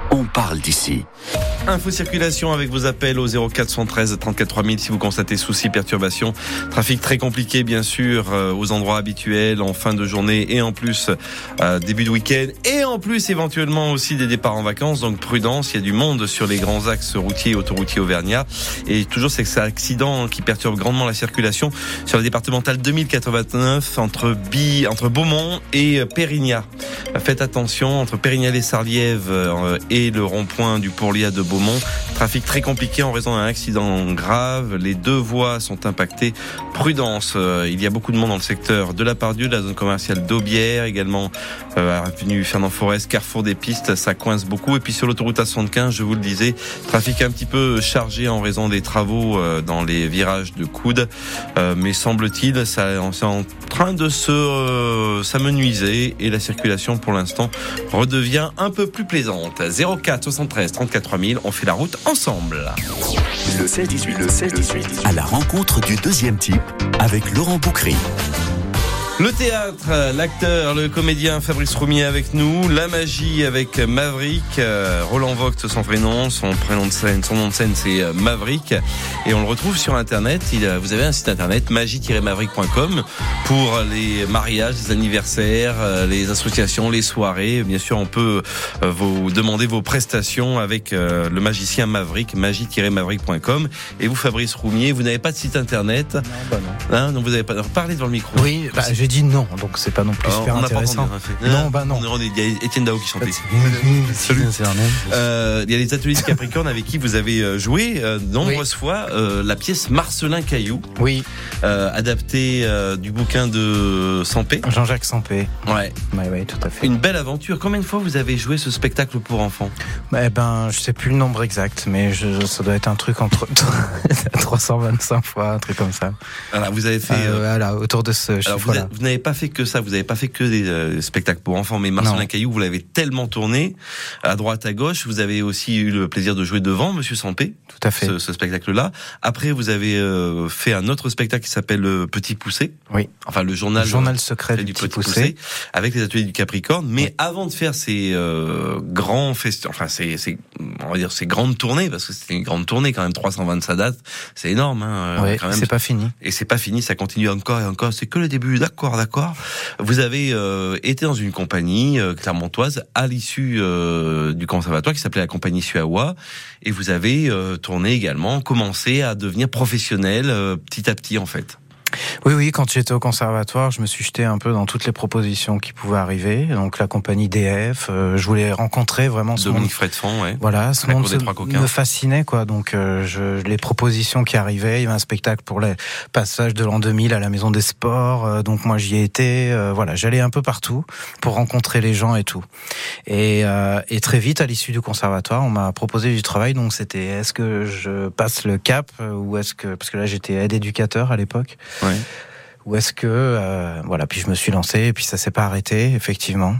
on parle d'ici. Info circulation avec vos appels au 0413 34 3000 si vous constatez soucis, perturbations. Trafic très compliqué bien sûr euh, aux endroits habituels en fin de journée et en plus euh, début de week-end et en plus éventuellement aussi des départs en vacances. Donc prudence, il y a du monde sur les grands axes routiers et autoroutiers auvergnats. Et toujours c'est cet accident qui perturbe grandement la circulation sur la départementale 2089 entre Bi, entre Beaumont et euh, Pérignat. Faites attention entre Pérignat les Sarlièves euh, le rond-point du Pourliat de Beaumont. Trafic très compliqué en raison d'un accident grave. Les deux voies sont impactées. Prudence. euh, Il y a beaucoup de monde dans le secteur de la Pardieu, de la zone commerciale d'Aubière, également euh, avenue Fernand Forest, Carrefour des Pistes. Ça coince beaucoup. Et puis sur l'autoroute A75, je vous le disais, trafic un petit peu chargé en raison des travaux euh, dans les virages de coude. Euh, mais semble-t-il, ça c'est en train de se s'amenuiser et la circulation pour l'instant redevient un peu plus plaisante. 04 73 34 3000, on fait la route ensemble. Le 16-18, le 16-18, à la rencontre du deuxième type avec Laurent Boucry. Le théâtre, l'acteur, le comédien Fabrice Roumier avec nous, la magie avec Maverick, euh, Roland Vogt son prénom, son prénom de scène, son nom de scène c'est euh, Maverick et on le retrouve sur internet. Il, vous avez un site internet magie-maverick.com pour les mariages, les anniversaires, euh, les associations, les soirées. Bien sûr, on peut euh, vous demander vos prestations avec euh, le magicien Maverick, magie-maverick.com. Et vous, Fabrice Roumier, vous n'avez pas de site internet Non, bah non. Hein, donc vous n'avez pas. Alors, parlez devant le micro. Oui, bah, j'ai dit non, donc c'est pas non plus Alors, super on pas intéressant. fait. Non, bah non. On est- Il y a Étienne Dao qui chantait. Salut. Euh, il y a les ateliers de Capricorne avec qui vous avez euh, joué euh, nombreuses fois euh, la pièce Marcelin Caillou, Oui, euh, adaptée du bouquin de Sampé. Jean-Jacques Sampé. Ouais, Oui, oui, tout à fait. une belle aventure. Combien de fois vous avez joué ce spectacle pour enfants? Eh ben, je sais plus le nombre exact, mais je, ça doit être un truc entre *laughs* 325 fois, un truc comme ça. Voilà, vous avez fait. Voilà, autour de ce alors chiffre-là. Vous n'avez pas fait que ça, vous n'avez pas fait que des euh, spectacles pour enfants, mais Marcelin. Caillou, vous l'avez tellement tourné à droite, à gauche. Vous avez aussi eu le plaisir de jouer devant Monsieur Sampé. Tout à fait. ce, ce spectacle-là. Après, vous avez euh, fait un autre spectacle qui s'appelle Le Petit Poussé. Oui. Enfin, le journal, Le journal secret du du Petit Petit Poussé, Poussé. avec les ateliers du Capricorne. Mais avant de faire ces euh, grands fest, enfin, ces, ces, on va dire ces grandes tournées, parce que c'était une grande tournée quand même, 325 dates, c'est énorme. Hein, Ouais, quand même. c'est pas fini. Et c'est pas fini, ça continue encore et encore. C'est que le début. D'accord, d'accord. Vous avez euh, été dans une compagnie euh, clermontoise à l'issue euh, du conservatoire qui s'appelait la compagnie Suawa, et vous avez euh, tourné également, commencé à devenir professionnel euh, petit à petit en fait. Oui, oui, quand j'étais au conservatoire, je me suis jeté un peu dans toutes les propositions qui pouvaient arriver. Donc la compagnie DF, euh, je voulais rencontrer vraiment ce Dominique monde. Fredfond, ouais. Voilà, ce La monde me fascinait, quoi. Donc euh, je, les propositions qui arrivaient, il y avait un spectacle pour les passages de l'an 2000 à la Maison des Sports. euh, donc moi j'y étais. euh, voilà, j'allais un peu partout pour rencontrer les gens et tout. Et, euh, et très vite, à l'issue du conservatoire, on m'a proposé du travail. Donc c'était est-ce que je passe le cap euh, ou est-ce que parce que là j'étais aide éducateur à l'époque. Ouais. Ou est-ce que euh, voilà puis je me suis lancé et puis ça s'est pas arrêté effectivement.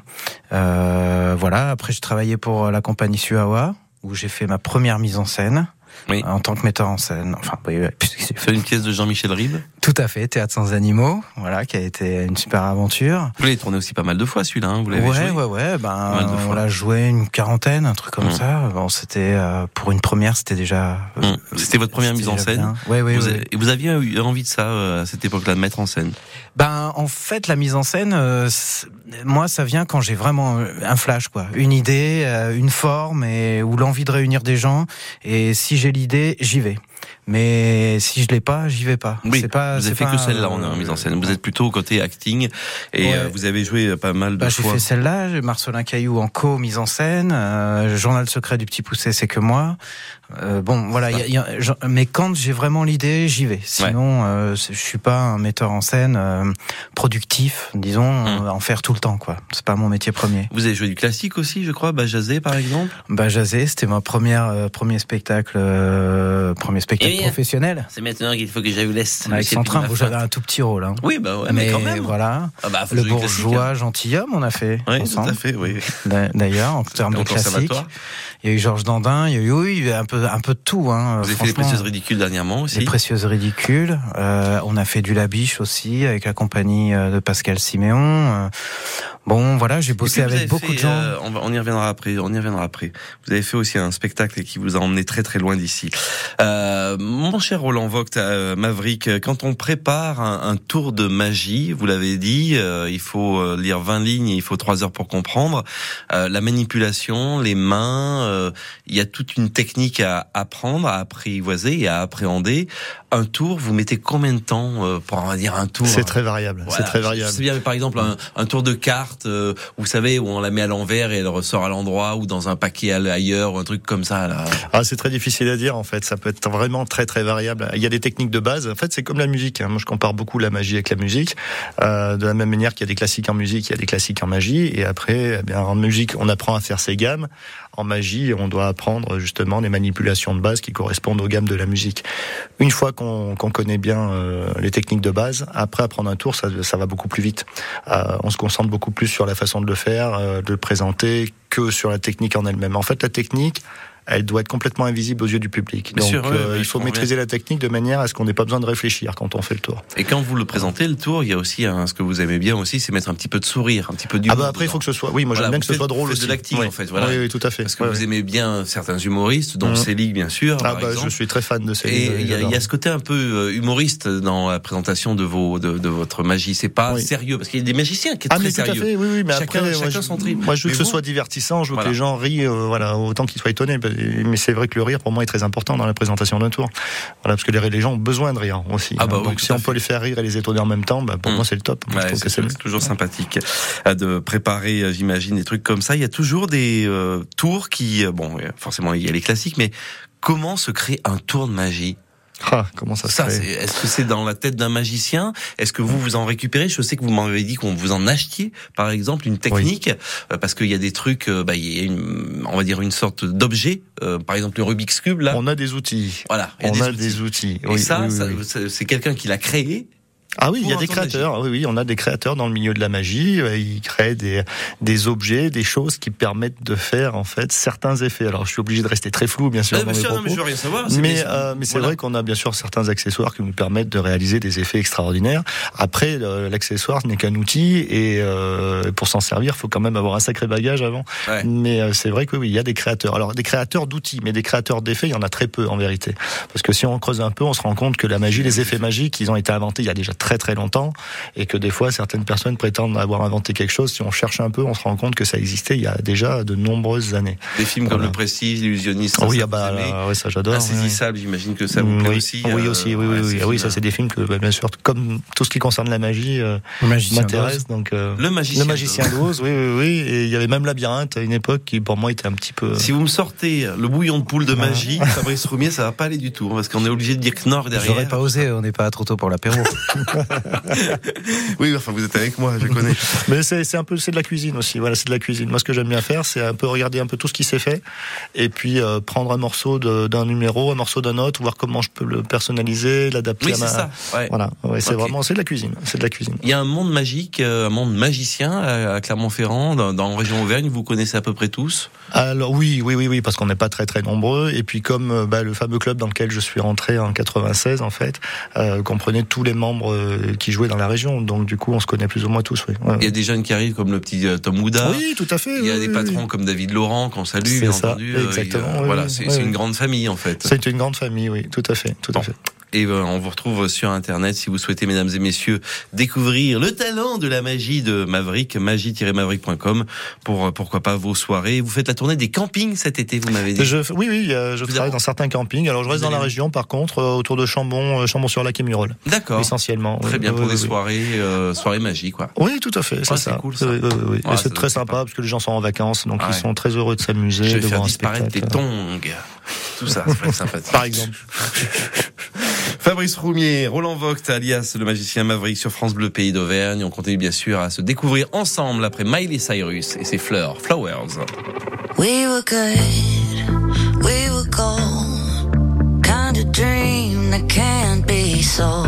Euh, voilà après j'ai travaillé pour la compagnie Suawa où j'ai fait ma première mise en scène Oui. en tant que metteur en scène. Enfin oui, fait- C'est une pièce de Jean-Michel Ribes. tout à fait théâtre sans animaux voilà qui a été une super aventure. Vous l'avez tourné aussi pas mal de fois celui-là, hein, vous l'avez Ouais, joué. ouais, ouais, ben, on l'a joué une quarantaine, un truc comme Mmh. ça. Bon, c'était, euh, pour une première, c'était déjà. euh, Hum. C'était votre première mise en scène. Ouais, ouais, vous, ouais. avez- vous aviez eu envie de ça euh, à cette époque-là, de mettre en scène. Ben, en fait, la mise en scène, euh, moi, ça vient quand j'ai vraiment euh, un flash, quoi, une idée, euh, une forme, et ou l'envie de réunir des gens. Et si j'ai l'idée, j'y vais. Mais si je l'ai pas, j'y vais pas. Oui, pas. vous avez c'est fait pas, que celle-là euh, en mise en scène. Vous êtes plutôt au côté acting et Ouais. euh, vous avez joué euh, pas mal de Bah, j'ai fait celle-là, j'ai Marcelin Caillou en co-mise en scène, euh, Journal secret du petit poussé, c'est que moi. Euh, bon, voilà, il y a- y a- je- mais quand j'ai vraiment l'idée, j'y vais. Sinon, euh, c'est- je suis pas un metteur en scène euh, productif, disons, Hum. euh, en faire tout le temps, quoi. C'est pas mon métier premier. Vous avez joué du classique aussi, je crois, Bajazé par exemple? Bah, Jazé, c'était ma première euh, premier spectacle, euh, premier spectacle Eh professionnel. C'est maintenant qu'il faut que je vous laisse. Avec train, où j'avais un tout petit rôle. Hein. Oui, bah ouais, mais, quand même. voilà. Ah bah, le classique, bourgeois gentilhomme, on a fait Oui, tout à fait, oui. D'a- D'ailleurs, en termes de classique. Il y a eu Georges Dandin, il y a eu oui, un peu, un peu de tout. Hein, Vous avez fait les précieuses ridicules dernièrement aussi. Les précieuses ridicules. Euh, on a fait du Labiche aussi avec la compagnie euh, de Pascal Siméon. Bon, voilà, j'ai bossé avec beaucoup fait, de gens. euh, on, y reviendra après. On y reviendra après. Vous avez fait aussi un spectacle qui vous a emmené très très loin d'ici. Euh, mon cher Roland Vogt, euh, Maverick, quand on prépare un, un tour de magie, vous l'avez dit, euh, il faut euh, lire 20 lignes et il faut 3 heures pour comprendre. Euh, la manipulation, les mains, il y a toute une technique à apprendre, à apprivoiser et à appréhender. Un tour, vous mettez combien de temps euh, pour on va dire un tour C'est très variable. Voilà, c'est très variable. Je sais bien, mais par exemple, un, un tour de carte, euh, vous savez, où on la met à l'envers et elle ressort à l'endroit, ou dans un paquet à- ailleurs, ou un truc comme ça. Là. Ah, c'est très difficile à dire en fait. Ça peut être vraiment très très variable. Il y a des techniques de base. En fait, c'est comme la musique. hein. Moi, je compare beaucoup la magie avec la musique. Euh, de la même manière qu'il y a des classiques en musique, il y a des classiques en magie. Et après, eh bien, en musique, on apprend à faire ses gammes. En magie, on doit apprendre justement des manipulations de base qui correspondent aux gammes de la musique. Une fois qu'on qu'on connaît bien euh, les techniques de base, après apprendre un tour, ça, ça va beaucoup plus vite. Euh, on se concentre beaucoup plus sur la façon de le faire, euh, de le présenter, que sur la technique en elle-même. En fait, la technique, elle doit être complètement invisible aux yeux du public. Bien Donc, sûr, euh, oui, il faut maîtriser la technique de manière à ce qu'on n'ait pas besoin de réfléchir quand on fait le tour. Et quand vous le présentez, le tour, il y a aussi ce que vous aimez bien aussi, c'est mettre un petit peu de sourire, un petit peu d'humour. Ah bah après, il faut que ce soit. Oui, moi j'aime bien que ce soit drôle aussi. de l'acting Oui. en fait, voilà. Oui, oui, tout à fait. Parce que vous aimez bien certains humoristes, dont Mhm. Céline bien sûr. Ah bah, je suis très fan de ces. Et il y, a- il y a ce côté un peu euh, humoriste dans la présentation de vos de, de votre magie. C'est pas sérieux parce qu'il y a des magiciens qui sont Ah très mais tout à sérieux. fait, oui, oui, mais chacun, après, chacun moi, son je, trip. moi je veux que ce soit divertissant, je veux que les gens rient, euh, voilà, autant qu'ils soient étonnés. Mais c'est vrai que le rire pour moi est très important dans la présentation d'un tour. Voilà, parce que les, les gens ont besoin de rire aussi. Ah bah hein. oui, Donc si on fait. peut les faire rire et les étonner en même temps, bah, pour Mm. moi c'est le top. Moi, Ouais, c'est toujours sympathique euh, de préparer, euh, j'imagine, des trucs comme ça. Il y a toujours des euh, tours qui, bon, forcément, il y a les classiques, mais comment se crée un tour de magie? Ah, comment ça se Ça, est-ce que c'est dans la tête d'un magicien? Est-ce que vous vous en récupérez? Je sais que vous m'avez dit qu'on vous en achetiez, par exemple, une technique, euh, parce qu'il y a des trucs, euh, bah, il y a une, on va dire une sorte d'objet, euh, par exemple le Rubik's cube là. On a des outils. Voilà, a On des a outils. des outils. Et ça, oui, c'est quelqu'un qui l'a créé. Ah oui, il y a des créateurs. Oui, oui, on a des créateurs dans le milieu de la magie. Euh, Ils créent des, des objets, des choses qui permettent de faire en fait certains effets. Alors, je suis obligé de rester très flou, bien sûr, Ah, dans mes non, mais je veux rien savoir. c'est- Mais, c'est- euh, mais c'est voilà. vrai qu'on a bien sûr certains accessoires qui nous permettent de réaliser des effets extraordinaires. Après, l'accessoire n'est qu'un outil et euh, pour s'en servir, il faut quand même avoir un sacré bagage avant. Ouais. Mais euh, c'est vrai que oui, il y a des créateurs. Alors des créateurs d'outils, mais des créateurs d'effets, il y en a très peu en vérité. Parce que si on creuse un peu, on se rend compte que la magie, les effets magiques, ils ont été inventés il y a déjà très très longtemps et que des fois certaines personnes prétendent avoir inventé quelque chose. Si on cherche un peu, on se rend compte que ça existait il y a déjà de nombreuses années. Des films comme. Le Prestige, L'illusionniste. Oui, ça, ah bah, là, ouais, ça j'adore. oui. Insaisissable, j'imagine que ça vous plaît oui, aussi. Oui, euh, aussi, oui, ouais, oui, oui. Ah oui, ça c'est des films que, bah, bien sûr, comme tout ce qui concerne la magie, euh, Le magicien m'intéresse. Donc, euh, Le magicien. le magicien d'Oz, oui, oui, oui. Et il y avait même Labyrinthe à une époque qui, pour moi, était un petit peu. Si vous me sortez le bouillon de poule de magie, Fabrice Roumier, ça va pas aller du tout, hein, parce qu'on est obligé de dire Knorr J'aurais derrière. pas osé, on n'est pas trop tôt pour l'apéro. *laughs* *laughs* Oui, enfin, vous êtes avec moi, je connais. Mais c'est un peu c'est de la cuisine aussi. Voilà, c'est de la cuisine. Moi, ce que j'aime bien faire, c'est un peu regarder un peu tout ce qui s'est fait, et puis euh, prendre un morceau de- d'un numéro, un morceau d'un autre, voir comment je peux le personnaliser, l'adapter Oui, à c'est ma. ça. ouais. Voilà, ouais, c'est vraiment c'est de la cuisine. C'est de la cuisine. Il y a un monde magique, euh, un monde magicien à Clermont-Ferrand, dans, dans la région Auvergne, vous connaissez à peu près tous? Alors oui, oui, oui, oui, parce qu'on n'est pas très très nombreux. Et puis comme euh, bah, le fameux club dans lequel je suis rentré en 96, en fait, euh, comprenait tous les membres euh, qui jouaient dans la région. Donc du coup, on se connaît plus ou moins tous. Oui, Ouais, Il y a des jeunes qui arrivent comme le petit euh, Tom Houda. oui tout à fait. Il y a oui, des patrons oui. comme David Laurent qu'on salue, bien ça, entendu. Euh, exactement, a- voilà, c'est une grande famille en fait. C'est une grande famille, oui, tout à fait, tout à fait. Et euh, on vous retrouve sur Internet si vous souhaitez, mesdames et messieurs, découvrir le talent de la magie de Maverick, magie-maverick.com pour euh, pourquoi pas vos soirées. Vous faites la tournée des campings cet été, vous m'avez dit. Je, oui, oui, euh, je Vous travaille dans certains campings. Alors je reste dans la région, par contre, autour de Chambon, Chambon-sur-Lac et Murol, D'accord. essentiellement. Très oui, bien pour oui, des oui. soirées, euh, soirées magiques, quoi. Oui, tout à fait, c'est Ah, c'est ça. cool, ça. Ouais, c'est très sympa parce que les gens sont en vacances, donc ils ouais. sont très heureux de s'amuser, Je vais de faire voir disparaître spectacle. tongs. Tout ça, être sympathique. Par exemple. *laughs* Fabrice Roumier, Roland Vogt, alias le magicien Maverick sur France Bleu Pays d'Auvergne. On continue bien sûr à se découvrir ensemble après Miley Cyrus et ses fleurs, Flowers. We were good, we were. Kind of dream that can't be sold.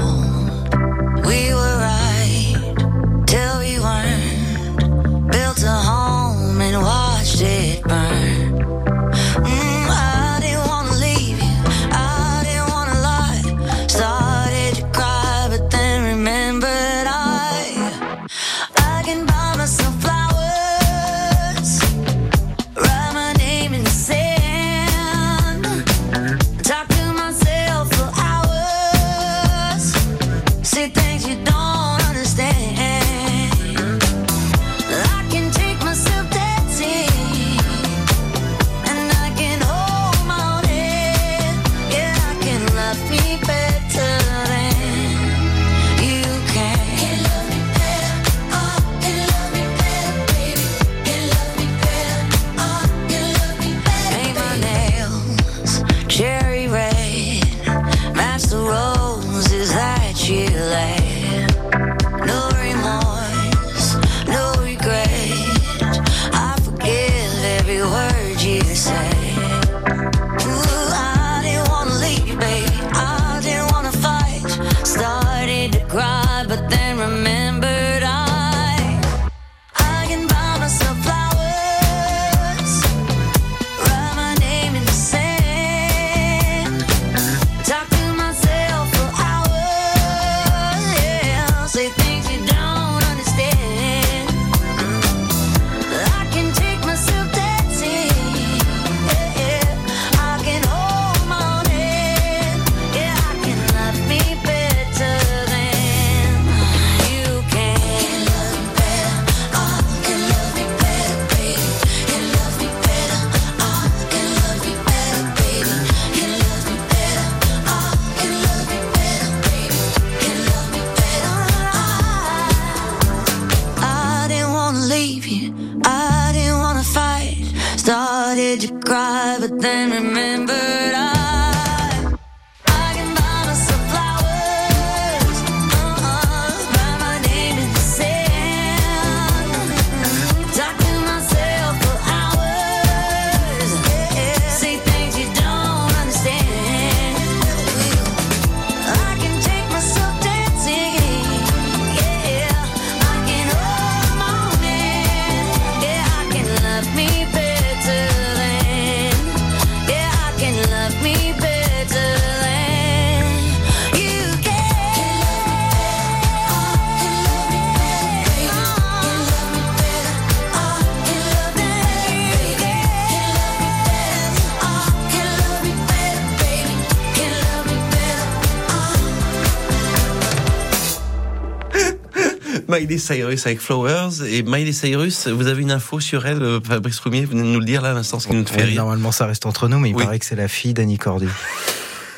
Miley Cyrus avec Flowers. Et Miley Cyrus, vous avez une info sur elle, euh, Fabrice Roumier, vous venez de nous le dire là à l'instant, ce qui nous fait rire. Normalement, ça reste entre nous, mais il Oui. paraît que c'est la fille d'Annie Cordy.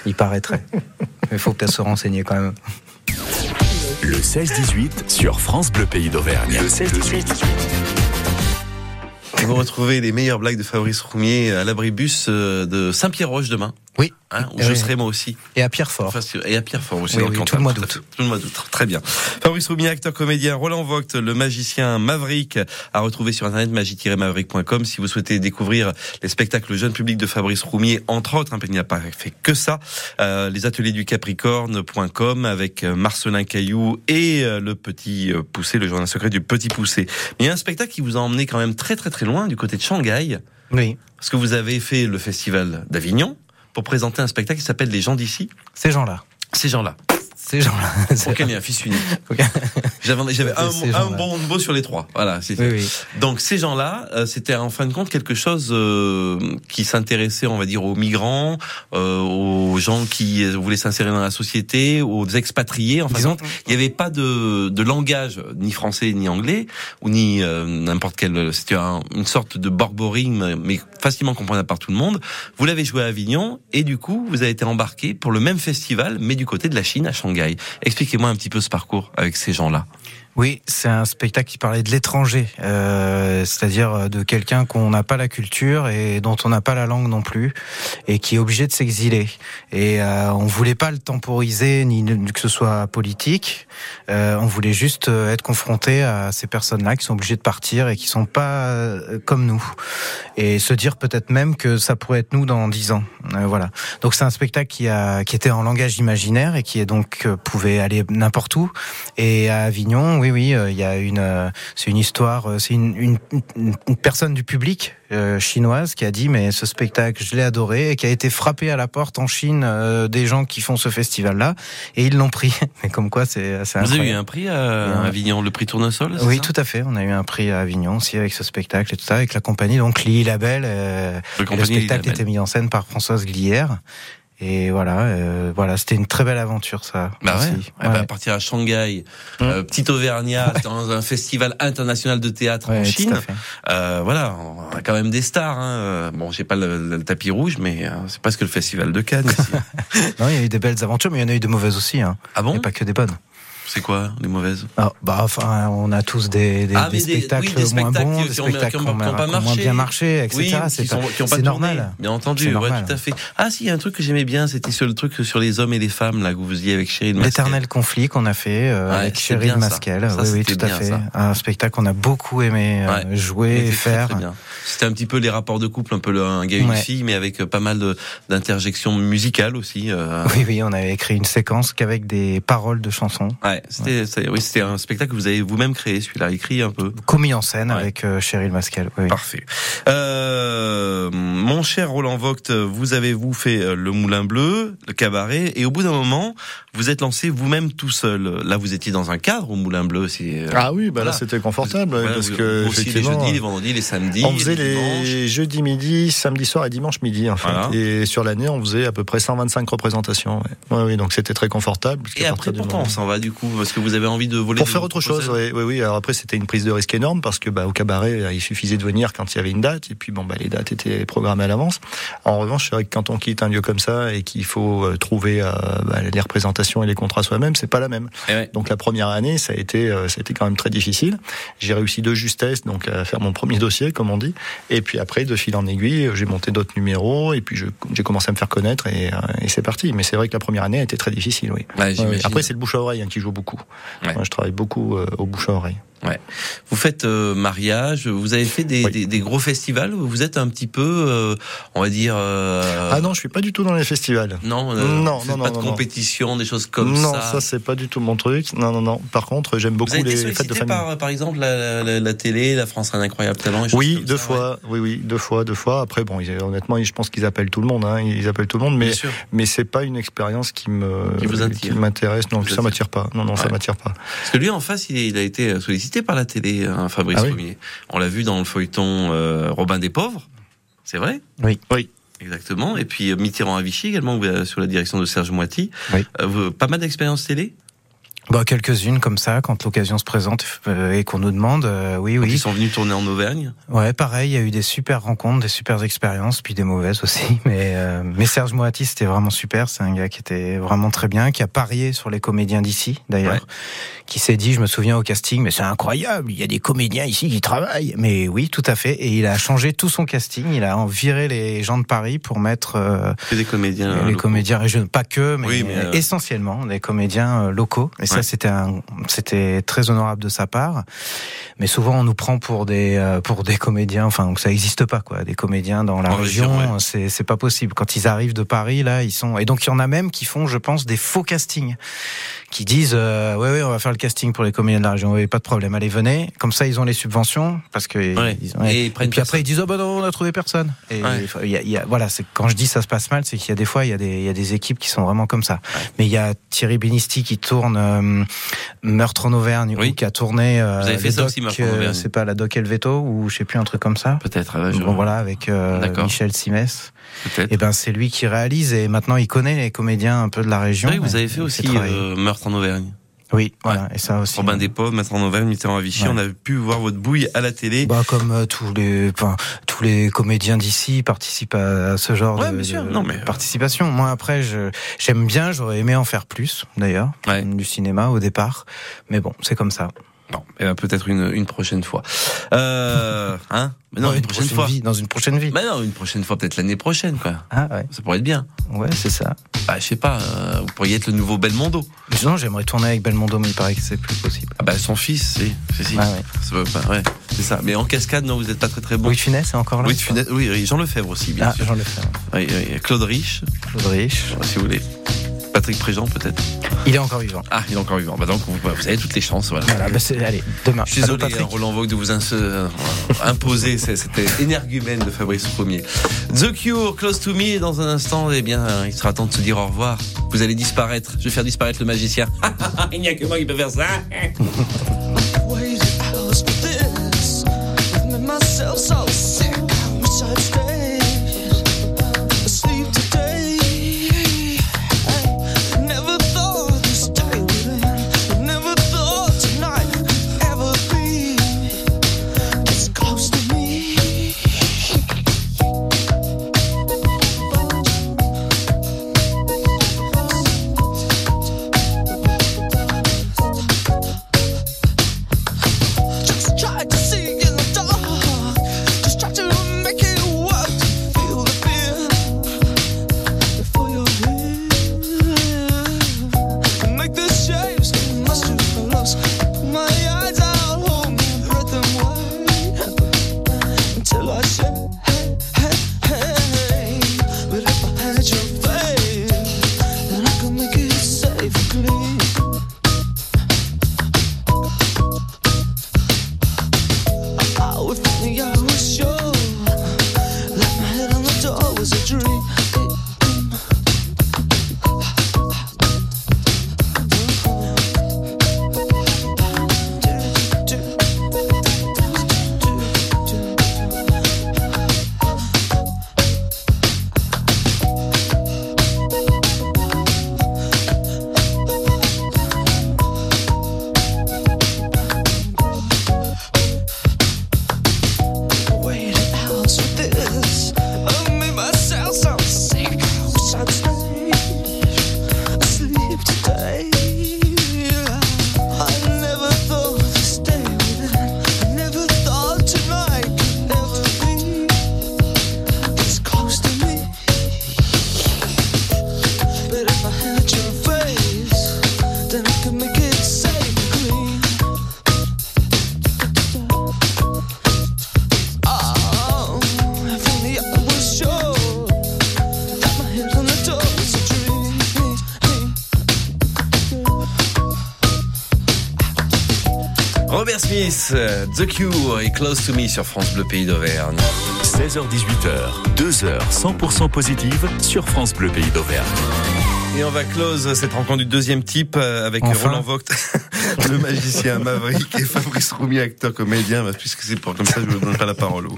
Il paraîtrait. *laughs* Mais il faut peut-être se renseigner quand même. Le 16-18 sur France Bleu Pays d'Auvergne. Le 16-18. Et vous retrouvez les meilleures blagues de Fabrice Roumier à l'abribus euh, de Saint-Pierre-Roche demain. Oui. Hein, où je serai moi aussi. Et à Pierrefort. Enfin, et à Pierrefort aussi. Oui, dans oui, Cantal. tout le mois d'août. Tout le mois d'août. Très bien. Fabrice Roumier, acteur comédien. Roland Vogt, le magicien Maverick, à retrouver sur internet magie-maverick.com si vous souhaitez découvrir les spectacles jeunes publics de Fabrice Roumier, entre autres. hein, il n'y a pas fait que ça. Euh, les ateliers du Capricorne.com avec euh, Marcelin Caillou et euh, le petit euh, poussé, le journal secret du petit poussé. Mais il y a un spectacle qui vous a emmené quand même très très très loin du côté de Shanghai. Oui. Parce que vous avez fait le festival d'Avignon pour présenter un spectacle qui s'appelle Les gens d'ici. Ces gens-là. Ces gens-là. Ces gens-là. Pour qu'il y ait un fils unique. *laughs* J'avais j'avais un, un bon mot sur les trois. Voilà. c'est- Oui, oui. Donc ces gens-là, euh, c'était en fin de compte quelque chose euh, qui s'intéressait, on va dire, aux migrants, euh, aux gens qui voulaient s'insérer dans la société, aux expatriés. En fin de compte, il n'y avait pas de, de langage ni français ni anglais ou ni euh, n'importe quel. C'était un- une sorte de borborigme, mais facilement comprenable par tout le monde. Vous l'avez joué à Avignon et du coup, vous avez été embarqué pour le même festival, mais du côté de la Chine, à Shanghai. Expliquez-moi un petit peu ce parcours avec ces gens-là. Oui, c'est un spectacle qui parlait de l'étranger, euh, c'est-à-dire de quelqu'un qu'on n'a pas la culture et dont on n'a pas la langue non plus, et qui est obligé de s'exiler. Et euh, on voulait pas le temporiser ni que ce soit politique. Euh, on voulait juste euh, être confronté à ces personnes-là qui sont obligées de partir et qui sont pas euh, comme nous, et se dire peut-être même que ça pourrait être nous dans dix ans. Euh, voilà. Donc c'est un spectacle qui a qui était en langage imaginaire et qui est donc euh, pouvait aller n'importe où. Et à Avignon, oui, oui, euh, il y a une, euh, c'est une histoire, euh, c'est une, une, une- une personne du public chinoise qui a dit mais ce spectacle, je l'ai adoré et qui a été frappé à la porte en Chine des gens qui font ce festival-là et ils l'ont pris. *laughs* Mais comme quoi, c'est Vous avez eu incroyable. un prix à. Avignon, le prix Tournesol Oui, tout à fait. On a eu un prix à Avignon aussi avec ce spectacle et tout ça, avec la compagnie donc Lily Label. Le et le spectacle était mis en scène par Françoise Glière. Et voilà, euh, voilà, c'était une très belle aventure ça. Bah ouais. à partir à Shanghai, euh, petit Auvergnat, *laughs* dans un festival international de théâtre Ouais, en tout Chine. à fait. Euh, voilà, on a quand même des stars. Hein. Euh, Bon, j'ai pas le, le tapis rouge, mais euh, c'est presque le festival de Cannes. ici. *laughs* Non, il y a eu des belles aventures, mais il y en a eu de mauvaises aussi. Hein. ah bon? A pas que des bonnes. C'est quoi les mauvaises? Ah, bah, enfin, on a tous des, des, Ah, des des- spectacles oui, moins spectacles bons, qui des spectacles qui ont- moins bien marché, etc. Oui, c'est qui, pas- sont, qui ont pas c'est tourné, normal. Bien entendu, ouais, normal. tout à fait. Ah si, il y a un truc que j'aimais bien, c'était sur le truc sur les hommes et les femmes là que vous faisiez avec Chérie L'éternel conflit qu'on a fait euh, Ouais, avec c'était Cheryl bien ça. Masquel. Ça, oui, tout à fait. ça. Un spectacle qu'on a beaucoup aimé euh, Ouais. jouer et faire. C'était un petit peu les rapports de couple, un peu le, un gars et une fille, mais avec euh, pas mal de- d'interjections musicales aussi. Oui, oui, on avait écrit une séquence qu'avec des paroles de chansons, Ouais, c'était, c'est- oui, c'était un spectacle que vous avez vous-même créé, celui-là, écrit un peu. commis en scène Ouais. avec euh, Cheryl Masquel. Oui. Parfait. Euh, mon cher Roland Vogt, vous avez vous fait euh, le Moulin Bleu, le cabaret, et au bout d'un moment, vous êtes lancé vous-même tout seul. Là, vous étiez dans un cadre au Moulin Bleu. C'est, euh, Ah oui, bah voilà. là c'était confortable Voilà, parce vous- que aussi les jeudis, les vendredis, les samedis, on faisait les jeudis midi, samedi soir et dimanche midi en fait. Voilà. Et sur l'année, on faisait à peu près 125 représentations. Ouais. Ouais, oui, donc c'était très confortable. Et après, pourquoi on s'en va du coup Parce que vous avez envie de voler Pour faire autre chose, oui, oui, oui. Alors après, c'était une prise de risque énorme parce que bah, au cabaret, il suffisait de venir quand il y avait une date, et puis bon, bah, les dates étaient programmées à l'avance. En revanche, c'est vrai que quand on quitte un lieu comme ça et qu'il faut euh, trouver euh, bah, les représentations et les contrats soi-même, c'est pas la même. Eh ouais. Donc la première année, ça a été, euh, ça a été quand même très difficile. J'ai réussi de justesse, donc à faire mon premier *laughs* dossier, comme on dit. Et puis après, de fil en aiguille, j'ai monté d'autres numéros, et puis j'ai commencé à me faire connaître, et, euh, et c'est parti. Mais c'est vrai que la première année a été très difficile, oui. Ouais. Après, c'est le bouche à oreille hein, qui joue beaucoup. Ouais. Moi, je travaille beaucoup euh, au bouche à oreille. Vous faites euh, mariage, vous avez fait des, Oui. des, des gros festivals. Vous êtes un petit peu, euh, on va dire. euh, Ah non, je suis pas du tout dans les festivals. Non, euh, Non, non, pas non, de non. compétition, des choses comme non, ça. ça, c'est pas du tout mon truc. Non, non, non. Par contre, j'aime Vous beaucoup été les fêtes de famille. par, par exemple, la, la, la télé, la France a un incroyable talent. Oui, deux ça, fois. Oui, oui, deux fois, deux fois. Après, bon, honnêtement, je pense qu'ils appellent tout le monde. Hein. Ils appellent tout le monde, ouais. mais mais c'est pas une expérience qui me Qui m'intéresse. Non, vous ça m'attire pas. Non, non, ça Ouais. m'attire pas. Parce que lui, en face, il a été sollicité par la télé, hein, Fabrice Ah oui. On l'a vu dans le feuilleton euh, Robin des pauvres. C'est vrai? Oui. Oui. Exactement. Et puis euh, Mitterrand à Vichy également, sous la direction de Serge Moiti. Oui. Euh, pas mal d'expérience télé? Bah, quelques-unes comme ça, quand l'occasion se présente euh, et qu'on nous demande, euh, oui, oui. Ils sont venus tourner en Auvergne. Ouais, pareil, il y a eu des super rencontres, des super expériences, puis des mauvaises aussi. *laughs* Mais, euh, mais Serge Moati, c'était vraiment super. C'est un gars qui était vraiment très bien, qui a parié sur les comédiens d'ici, d'ailleurs, Ouais. qui s'est dit, je me souviens au casting, mais c'est incroyable, il y a des comédiens ici qui travaillent. Mais oui, tout à fait. Et il a changé tout son casting. Il a viré les gens de Paris pour mettre euh, des comédiens. les locaux. comédiens régionaux, pas que, mais, Oui, mais, essentiellement des comédiens locaux. Et ça, c'était un, c'était très honorable de sa part. Mais souvent, on nous prend pour des, euh, pour des comédiens. Enfin, ça n'existe pas, quoi. Des comédiens dans la En région, région, ouais. c'est, c'est pas possible. Quand ils arrivent de Paris, là, ils sont. Et donc, il y en a même qui font, je pense, des faux castings, qui disent, euh, ouais, ouais, on va faire le casting pour les comédiens de la région. Oui, pas de problème. Allez, venez. Comme ça, ils ont les subventions, parce que. Ouais. ils- ouais. Et puis après, ils disent, oh bah non, on a trouvé personne. Et Ouais. il y a- il y a- voilà, c'est quand je dis ça se passe mal, c'est qu'il y a des fois, il y a des, il y a des équipes qui sont vraiment comme ça. Mais il y a Thierry Benisti qui tourne euh, Meurtre en Auvergne, Oui. ou qui a tourné. euh, Vous avez fait ça doc, aussi, Meurtre en euh, Auvergne. C'est pas la doc Helveto ou je sais plus un truc comme ça. Peut-être. euh, je- Bon, voilà, avec euh. Michel Simès. Et ben c'est lui qui réalise et maintenant il connaît les comédiens un peu de la région. Oui, vous avez fait aussi euh, Meurtre en Auvergne. Oui, voilà, et ça aussi. Robin Despauvres, Meurtre en Auvergne, Mitterrand à Vichy. Ouais. On a pu voir votre bouille à la télé. Bah, comme euh, tous les, enfin, tous les comédiens d'ici participent à, à ce genre Ouais, de, bien sûr. de Non, mais- participation. Moi, après, je, j'aime bien, j'aurais aimé en faire plus, d'ailleurs, Ouais. du cinéma au départ. Mais bon, c'est comme ça. Bon, eh ben, peut-être une, une prochaine fois. Euh, hein Mais non, une, prochaine, fois. vie, dans une prochaine vie. Bah non, une prochaine fois, peut-être l'année prochaine, quoi. Ah ouais, Ça pourrait être bien. ouais, c'est ça. Bah, je sais pas, euh, vous pourriez être le nouveau Belmondo. Mais Sinon, j'aimerais tourner avec Belmondo, mais il paraît que c'est plus possible. Ah bah, son fils, si. si, si. Ouais, ouais. Pas- c'est ça. Mais en cascade, non, vous êtes pas très très bon. Louis de Funès est encore là Louis de Funès- oui, Jean Lefebvre aussi, bien Ah, sûr. j'en le fais. Oui, oui, Claude Rich, Claude Rich. si vous voulez. Patrick Préjean, peut-être. Il est encore vivant. Ah, il est encore vivant. Bah, donc, vous, vous avez toutes les chances, voilà. Voilà, bah c'est, allez, demain. Je suis Allô, désolé, Patrick Roland Vogue, de vous euh, imposer *laughs* c- cette énergumène de Fabrice Pommier. The Cure, Close to Me, dans un instant, eh bien, il sera temps de se dire au revoir. Vous allez disparaître. Je vais faire disparaître le magicien. *laughs* il n'y a que moi qui peux faire ça. waited hours for this? I've made myself so sick. I wish I'd stayed Robert Smith, euh, The Cure et Close to Me sur France Bleu Pays d'Auvergne. 16h-18h, 2 heures 100% positives sur France Bleu Pays d'Auvergne. Et on va close cette rencontre du deuxième type euh, avec Enfin. Roland Vogt, *laughs* le magicien Maverick et Fabrice Roumy, acteur comédien, bah, puisque c'est pour comme ça je ne donne pas la parole. *laughs*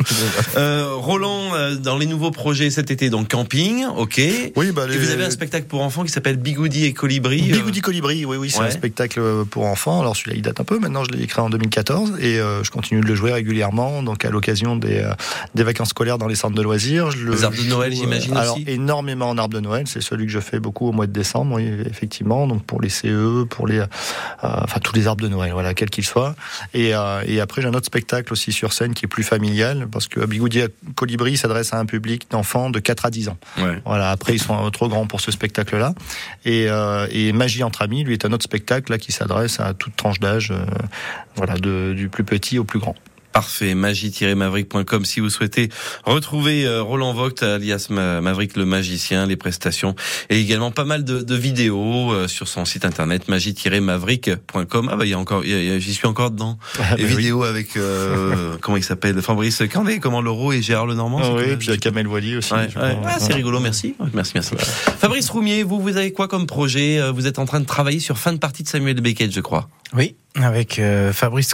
Euh, Roland, euh, dans les nouveaux projets cet été, donc camping, ok. Oui, bah, Et les- vous avez un spectacle pour enfants qui s'appelle Bigoudi et Colibri. Bigoudi Colibri, oui, oui, c'est Ouais. un spectacle pour enfants. Alors celui-là, il date un peu. Maintenant, je l'ai écrit en 2014 et euh, je continue de le jouer régulièrement. Donc à l'occasion des, euh, des vacances scolaires dans les centres de loisirs. Je le Les arbres de Noël, j'imagine Alors aussi énormément en arbres de Noël. C'est celui que je fais beaucoup au mois de décembre, effectivement. Donc pour les CE, pour les, euh, enfin tous les arbres de Noël, voilà, quels qu'ils soient. Et, euh, et après, j'ai un autre spectacle aussi sur scène qui est plus familial parce que Bigoudi Colibri s'adresse à un public d'enfants de 4 à 10 ans. Ouais. Voilà, après ils sont trop grands pour ce spectacle-là. Et, euh, et Magie entre amis, lui, est un autre spectacle là qui s'adresse à toute tranche d'âge, voilà, de, du plus petit au plus grand. Parfait, magie-maverick.com si vous souhaitez retrouver euh, Roland Vogt alias Ma- Maverick le magicien, les prestations et également pas mal de, de vidéos euh, sur son site internet magie-maverick.com. Ah bah il y a encore, il y a- il y a- j'y suis encore dedans. Ah, Les bah oui. vidéos avec euh, *laughs* comment il s'appelle? Fabrice Candé, comment Leroux et Gérard Lenormand. Ah c'est oui, et puis il y a Kamel Wally aussi. Ouais. Ah, c'est rigolo, merci. Merci, merci. Fabrice Roumier, vous, vous avez quoi comme projet? Euh, Vous êtes en train de travailler sur fin de partie de Samuel Beckett, je crois. Oui, avec euh, Fabrice